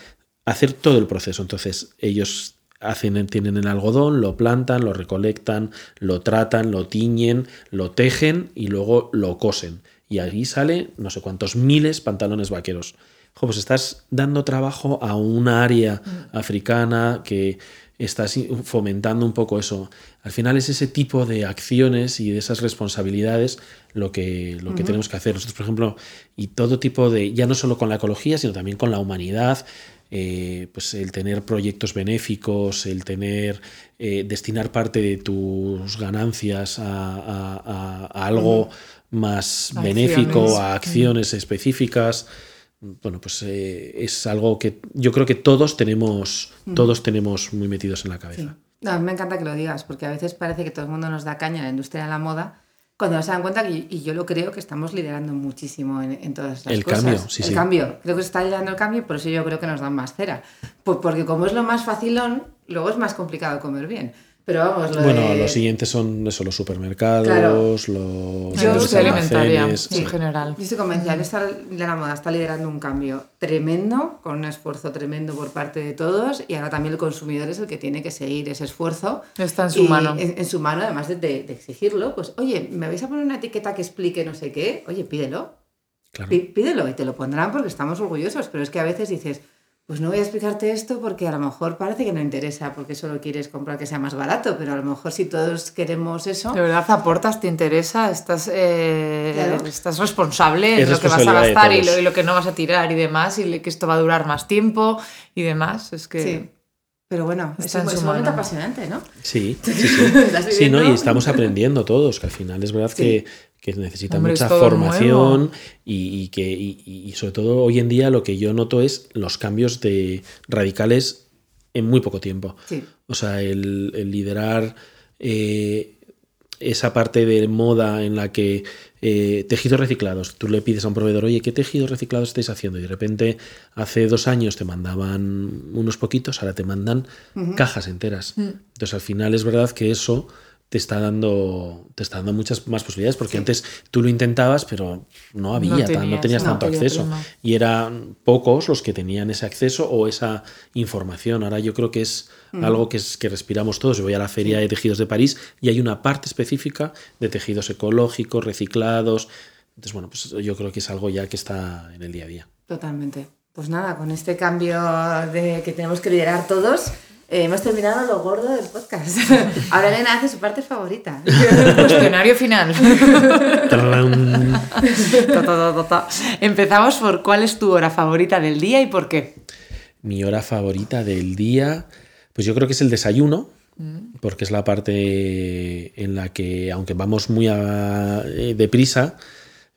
hacer todo el proceso. Entonces ellos hacen, tienen el algodón, lo plantan, lo recolectan, lo tratan, lo tiñen, lo tejen y luego lo cosen. Y ahí sale no sé cuántos miles pantalones vaqueros. pues estás dando trabajo a una área mm. africana que estás fomentando un poco eso. Al final es ese tipo de acciones y de esas responsabilidades lo que, lo que tenemos que hacer. Nosotros, por ejemplo, y todo tipo de, ya no solo con la ecología, sino también con la humanidad, eh, pues el tener proyectos benéficos, el tener, eh, destinar parte de tus ganancias a, algo más benéfico, a acciones específicas. Bueno, pues eh, es algo que yo creo que todos tenemos, todos tenemos muy metidos en la cabeza. me encanta que lo digas, porque a veces parece que todo el mundo nos da caña en la industria de la moda, cuando se dan cuenta, que, y yo lo creo, que estamos liderando muchísimo en, todas las el cosas. El cambio, sí, el cambio. Creo que se está liderando el cambio y por eso yo creo que nos dan más cera. Pues porque como es lo más facilón, luego es más complicado comer bien. Pero vamos, lo Bueno, los siguientes son eso, los supermercados, los. Yo los alimentaria, en general. Yo estoy convencida que la moda está liderando un cambio tremendo, con un esfuerzo tremendo por parte de todos, y ahora también el consumidor es el que tiene que seguir ese esfuerzo. Está en su mano. En, su mano, además de, de, exigirlo, pues, oye, ¿me vais a poner una etiqueta que explique no sé qué? Oye, pídelo. Claro. Pídelo y te lo pondrán porque estamos orgullosos, pero es que a veces dices pues no voy a explicarte esto porque a lo mejor parece que no interesa porque solo quieres comprar que sea más barato, pero a lo mejor si todos queremos eso... De verdad aportas, te interesa, estás, eh, estás responsable de lo que vas a gastar y lo, que no vas a tirar y demás, y que esto va a durar más tiempo y demás. Es que... Sí. Pero bueno, es un, momento apasionante, ¿no? Sí, sí, sí. sí ¿no? Y estamos aprendiendo todos, que al final es verdad que que necesita mucha formación y, que y, sobre todo hoy en día lo que yo noto es los cambios de radicales en muy poco tiempo. O sea, el, liderar eh, esa parte de moda en la que eh, tejidos reciclados, tú le pides a un proveedor, oye, ¿qué tejidos reciclados estáis haciendo? Y de repente hace dos años te mandaban unos poquitos, ahora te mandan cajas enteras. Mm. Entonces al final es verdad que eso te está dando, te está dando muchas más posibilidades, porque antes tú lo intentabas, pero no había, no tenías, tanto acceso. Y eran pocos los que tenían ese acceso o esa información. Ahora yo creo que es mm. algo que, es, que respiramos todos. Yo voy a la Feria de Tejidos de París y hay una parte específica de tejidos ecológicos, reciclados. Entonces, bueno, pues yo creo que es algo ya que está en el día a día. Totalmente. Pues nada, con este cambio de que tenemos que liderar todos, eh, hemos terminado lo gordo del podcast. Ahora Elena hace su parte favorita. Cuestionario final. Empezamos por cuál es tu hora favorita del día y por qué. Mi hora favorita del día, pues yo creo que es el desayuno, mm. porque es la parte en la que, aunque vamos muy eh, deprisa,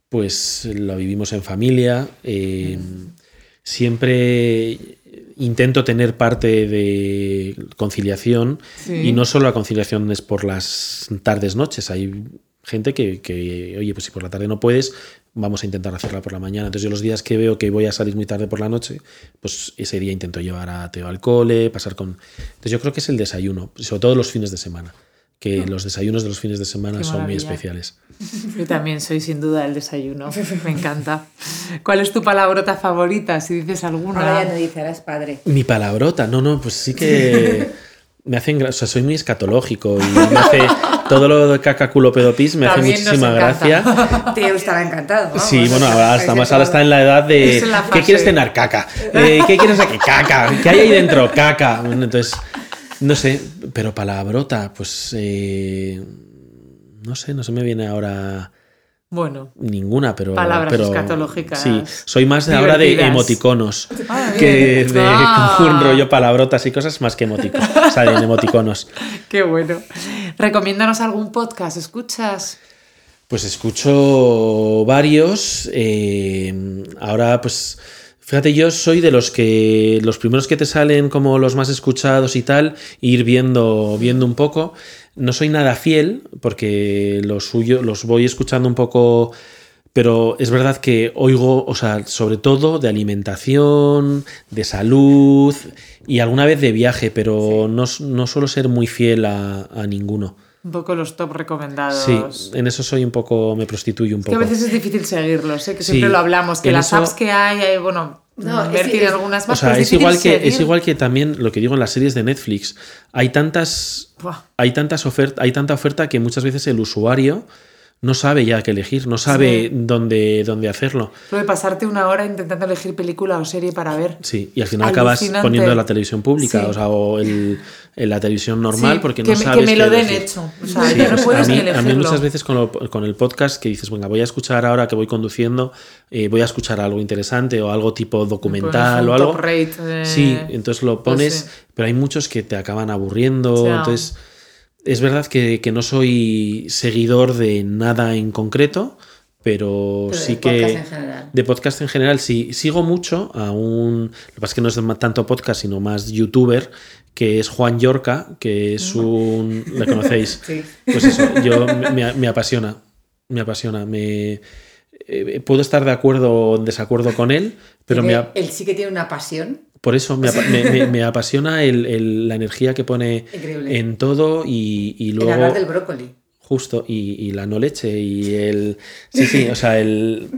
pues lo vivimos en familia. Eh, mm. Siempre intento tener parte de conciliación y no solo la conciliación es por las tardes, noches. Hay gente que, que, oye, pues si por la tarde no puedes, vamos a intentar hacerla por la mañana. Entonces yo los días que veo que voy a salir muy tarde por la noche, pues ese día intento llevar a Teo al cole, pasar con... Entonces yo creo que es el desayuno, sobre todo los fines de semana que mm. los desayunos de los fines de semana son muy especiales. Yo también soy sin duda el desayuno, me encanta. ¿Cuál es tu palabrota favorita, si dices alguna? Ahora ya te dice, eres padre. Mi palabrota, no, no, pues sí que me hacen, o sea, soy muy escatológico y me hace todo lo de caca, culo, pedo, pis, me hace muchísima gracia. Te estará encantado. Sí, bueno, ahora está, más ahora está en la edad de ¿qué quieres cenar? Caca. Eh, ¿Qué quieres aquí? Caca. ¿Qué hay ahí dentro? Caca. entonces no sé, pero palabrota, pues. Eh, no sé, no se me viene ahora. Bueno. Ninguna, pero. Palabras pero, escatológicas. Sí, soy más de ahora de emoticonos ah, que de ah. un rollo palabrotas y cosas más que emoticonos. o sea, de emoticonos. Qué bueno. Recomiéndanos algún podcast, ¿escuchas? Pues escucho varios. Eh, ahora, pues Fíjate, yo soy de los que los primeros que te salen como los más escuchados y tal, ir viendo, viendo un poco. No soy nada fiel porque los suyo los voy escuchando un poco, pero es verdad que oigo, o sea, sobre todo de alimentación, de salud y alguna vez de viaje, pero no, no, suelo ser muy fiel a, a ninguno. Un poco los top recomendados. Sí, en eso soy un poco, me prostituyo un poco. Que a veces es difícil seguirlos, ¿eh? que siempre lo hablamos, que las apps que hay, hay bueno, no, invertir en algunas más. O sea, es, igual que, es igual que también lo que digo en las series de Netflix. Hay tantas, hay tantas ofertas, hay tanta oferta que muchas veces el usuario no sabe ya qué elegir, no sabe dónde, dónde hacerlo. Puede pasarte una hora intentando elegir película o serie para ver. Sí, y al final acabas poniendo la televisión pública, o sea, o el, en la televisión normal, porque no sabes. Que me lo den hecho. O sea, ya no puedes a, mí, ni a mí muchas veces con, con, el podcast que dices, venga, voy a escuchar ahora que voy conduciendo, eh, voy a escuchar algo interesante o algo tipo documental o algo. Rate, Sí, entonces lo pues pones, pero hay muchos que te acaban aburriendo, entonces es verdad que, no soy seguidor de nada en concreto, pero, sí que... Podcast en general. De podcast en general, sí. Sigo mucho a un... Lo que pasa es que no es tanto podcast, sino más youtuber, que es Juan Yorca, que es un... ¿Le conocéis? sí. Pues eso, yo me, apasiona. Me apasiona. Me... Eh, puedo estar de acuerdo o en desacuerdo con él, pero me... Él sí que tiene una pasión por eso me, apasiona la energía que pone en todo y, y luego... El hablar del brócoli. Justo, y, la no leche y el... Sí, sí, o sea, el...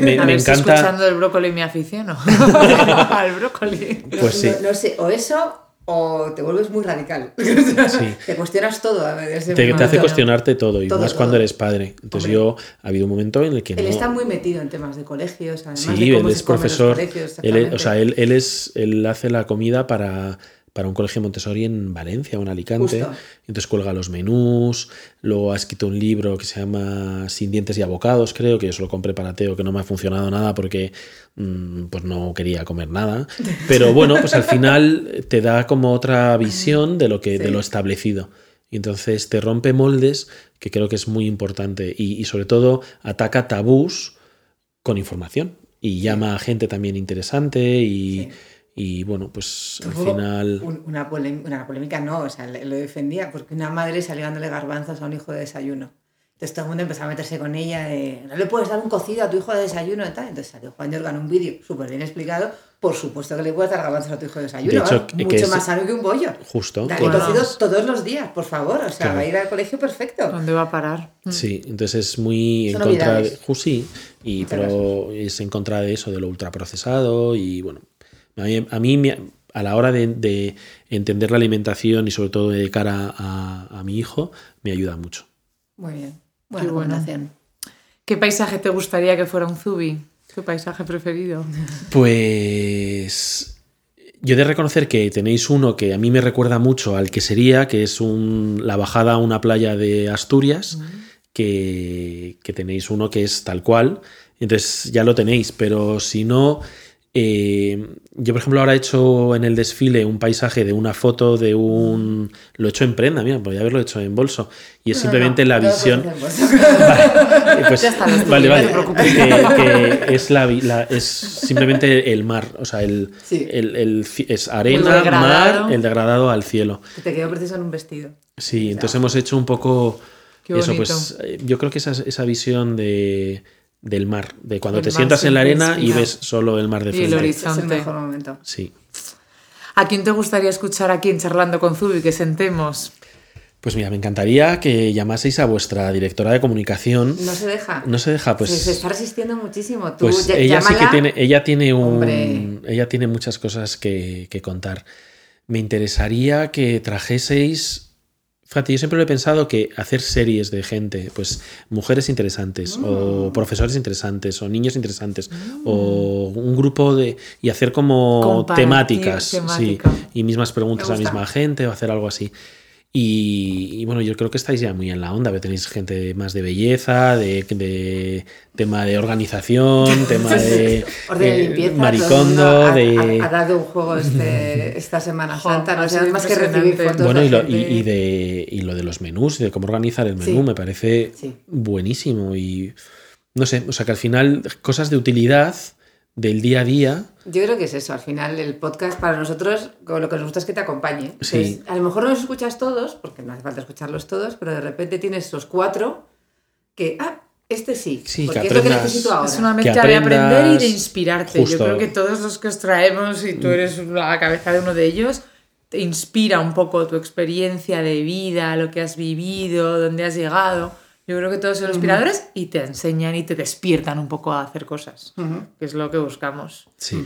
me, A ver, encanta... escuchando el brócoli me aficiono al brócoli. Pues sí. no sé, o eso o te vuelves muy radical. Te cuestionas todo. A ver, te, te, hace cuestionarte todo, y más cuando eres padre. Entonces yo, ha habido un momento en el que... Él está muy metido en temas de colegios, además Sí, él es profesor. Él, o sea, él, él, es, él hace la comida para para un colegio Montessori en Valencia o en Alicante. Entonces cuelga los menús, luego ha escrito un libro que se llama Sin dientes y abocados, creo, que yo se lo compré para Teo, que no me ha funcionado nada porque mm, pues no quería comer nada. Pero bueno, pues al final te da como otra visión de lo, que, de lo establecido. Y entonces te rompe moldes, que creo que es muy importante. Y, y sobre todo ataca tabús con información. Y llama a gente también interesante y... Y bueno, pues al final. Una, una, polémica no, o sea, lo defendía porque una madre salió dándole garbanzos a un hijo de desayuno. Entonces todo el mundo empezó a meterse con ella de, no le puedes dar un cocido a tu hijo de desayuno y tal. Entonces salió Juan Jorgan un vídeo súper bien explicado. Por supuesto que le puedes dar garbanzos a tu hijo de desayuno. De hecho, Mucho más sano que un bollo. Justo. Dale cocidos todos los días, por favor. O sea, va a ir al colegio perfecto. ¿Dónde va a parar? Sí, entonces es muy en contra de... Sí, y, pero es en contra de eso, de lo ultraprocesado y bueno, a mí, a, la hora de, entender la alimentación y sobre todo de cara a, mi hijo, me ayuda mucho. Muy bien. Buena Qué ¿Qué paisaje te gustaría que fuera un Zubi? ¿Tu paisaje preferido? Pues yo he de reconocer que tenéis uno que a mí me recuerda mucho al que sería, que es un, la bajada a una playa de Asturias, que, que, tenéis uno que es tal cual. Entonces ya lo tenéis, pero si no, Eh, yo, por ejemplo, ahora he hecho en el desfile un paisaje de una foto de un. Lo he hecho en prenda, mira, podría haberlo hecho en bolso. Y es simplemente la visión. vale, pues, vale, vale. Que, es, la, es simplemente el mar, o sea, el, el, el es arena, mar, el degradado al cielo. Que te quedó preciso en un vestido. Sí, entonces hemos hecho un poco. Eso, pues eh, yo creo que esa, esa visión de del mar, de cuando te sientas en la arena y ves solo el mar de frente. Y el horizonte. Es el mejor momento. Sí. ¿A quién te gustaría escuchar aquí en Charlando con Zubi que sentemos? Pues mira, me encantaría que llamaseis a vuestra directora de comunicación. No se deja. No se deja, pues. Se, está resistiendo muchísimo. Tú, pues ella sí que tiene, ella tiene un. Ella tiene muchas cosas que, que contar. Me interesaría que trajeseis Fíjate, yo siempre lo he pensado que hacer series de gente, pues mujeres interesantes, o mm. profesores interesantes, o niños interesantes, o mm. un grupo de. y hacer como temáticas, sí, y mismas preguntas a la misma gente, o hacer algo así. Y, bueno, yo creo que estáis ya muy en la onda, tenéis gente más de belleza, de, tema de organización, tema de, eh, maricondo, de... Ha, dado un juego este, esta Semana Santa, no sé, más que recibir fotos Bueno, y lo, y, de, y lo de los menús, de cómo organizar el menú, me parece buenísimo y no sé, o sea que al final cosas de utilidad del día a día. Yo creo que es eso, al final el podcast para nosotros lo que nos gusta es que te acompañe. Sí. a lo mejor no los escuchas todos, porque no hace falta escucharlos todos, pero de repente tienes esos cuatro que, ah, este sí, sí porque es lo que necesito ahora. Es una mezcla de aprender y de inspirarte. Yo creo que todos los que os traemos, y tú eres la cabeza de uno de ellos, te inspira un poco tu experiencia de vida, lo que has vivido, dónde has llegado yo creo que todos son inspiradores y te enseñan y te despiertan un poco a hacer cosas, que es lo que buscamos. Sí.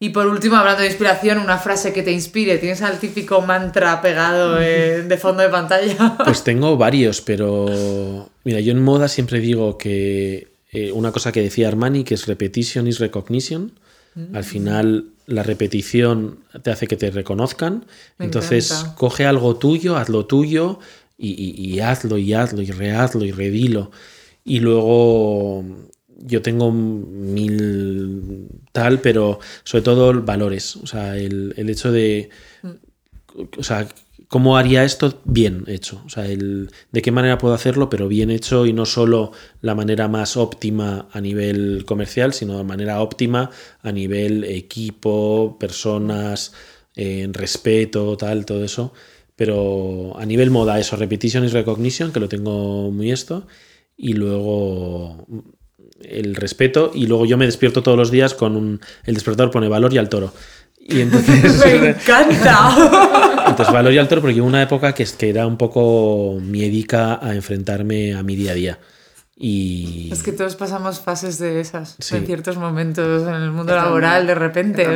Y por último, hablando de inspiración, una frase que te inspire. ¿Tienes al típico mantra pegado de fondo de pantalla? Pues tengo varios, pero mira, yo en moda siempre digo que eh, una cosa que decía Armani, que es repetition is recognition. Mm. Al final, la repetición te hace que te reconozcan. Entonces, coge algo tuyo, haz lo tuyo, y, hazlo y hazlo y rehazlo y redilo. Y luego yo tengo mil tal, pero sobre todo valores. O sea, el, hecho de. O sea, ¿cómo haría esto bien hecho? O sea, el, de qué manera puedo hacerlo, pero bien hecho y no solo la manera más óptima a nivel comercial, sino de manera óptima a nivel equipo, personas, en respeto, tal, todo eso. Pero a nivel moda, eso, repetition y recognition, que lo tengo muy esto. Y luego el respeto. Y luego yo me despierto todos los días con un. El despertador pone valor y al toro. Y entonces. ¡Me encanta! entonces, valor y al toro, porque hubo una época que, que era un poco miedica a enfrentarme a mi día a día. Y... Es que todos pasamos fases de esas en ciertos momentos en el mundo laboral, de repente.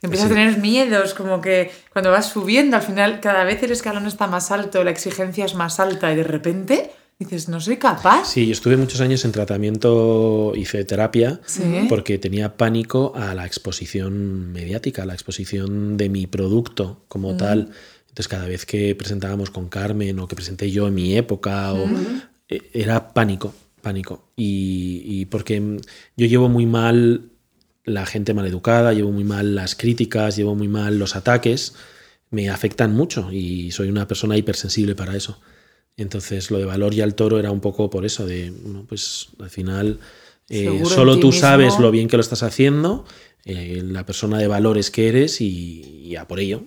Empiezas a tener miedos, como que cuando vas subiendo, al final cada vez el escalón está más alto, la exigencia es más alta y de repente dices, no soy capaz. Sí, yo estuve muchos años en tratamiento, hice terapia, porque tenía pánico a la exposición mediática, a la exposición de mi producto como tal. Entonces cada vez que presentábamos con Carmen o que presenté yo en mi época, o, e, era pánico, pánico. Y, y porque yo llevo muy mal la gente mal educada, llevo muy mal las críticas, llevo muy mal los ataques, me afectan mucho y soy una persona hipersensible para eso. Entonces lo de valor y al toro era un poco por eso, de, pues al final eh, solo tú sabes lo bien que lo estás haciendo, eh, la persona de valores que eres y, a por ello.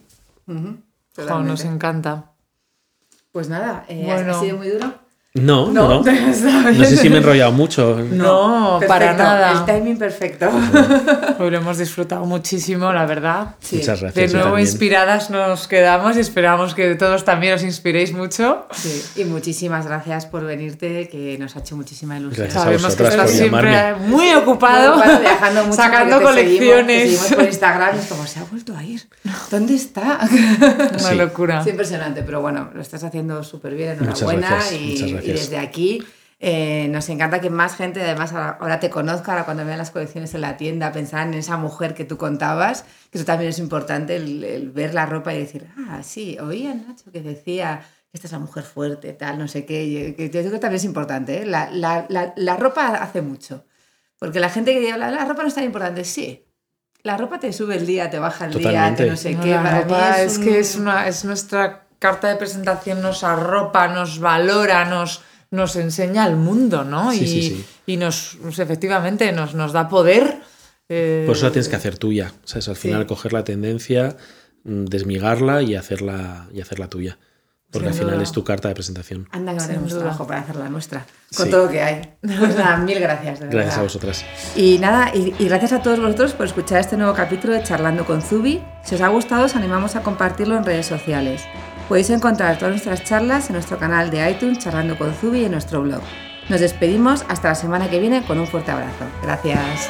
nos encanta. Pues nada, eh, ha sido muy duro. No, no, no. No sé si me he enrollado mucho. No, para nada. El timing perfecto. lo hemos disfrutado muchísimo, la verdad. Muchas gracias. De nuevo inspiradas nos quedamos y esperamos que todos también os inspiréis mucho. Sí. Y muchísimas gracias por venirte, que nos ha hecho muchísima ilusión. Sabemos que estás siempre muy ocupado, viajando mucho sacando colecciones. Seguimos, por Instagram y es como, se ha vuelto a ir. ¿Dónde está? Una locura. Es impresionante, pero bueno, lo estás haciendo súper bien, enhorabuena. y y desde aquí eh, nos encanta que más gente además ahora te conozca, ahora cuando vean las colecciones en la tienda, pensar en esa mujer que tú contabas, que eso también es importante, el, ver la ropa y decir, ah, sí, oía Nacho que decía esta es la mujer fuerte, tal, no sé qué, que yo creo que también es importante, ¿eh? la, la, la, ropa hace mucho, porque la gente que dice, la, la ropa no es tan importante, sí, La ropa te sube el día, te baja el día, te no sé qué. es, que es, una, es nuestra carta de presentación, nos arropa, nos valora, nos, nos enseña al mundo, ¿no? y, y nos, pues, efectivamente nos, nos da poder. Eh, Por eso la tienes que hacer tuya. ¿sabes? Al final coger la tendencia, mm, desmigarla y hacerla, y hacerla tuya. Porque al final es tu carta de presentación. Anda que tenemos trabajo para hacer la nuestra, con todo lo que hay. Pues nada, mil gracias. gracias a vosotras. Y nada, y, y, gracias a todos vosotros por escuchar este nuevo capítulo de Charlando con Zubi. Si os ha gustado, os animamos a compartirlo en redes sociales. Podéis encontrar todas nuestras charlas en nuestro canal de iTunes, Charlando con Zubi y en nuestro blog. Nos despedimos hasta la semana que viene con un fuerte abrazo. Gracias.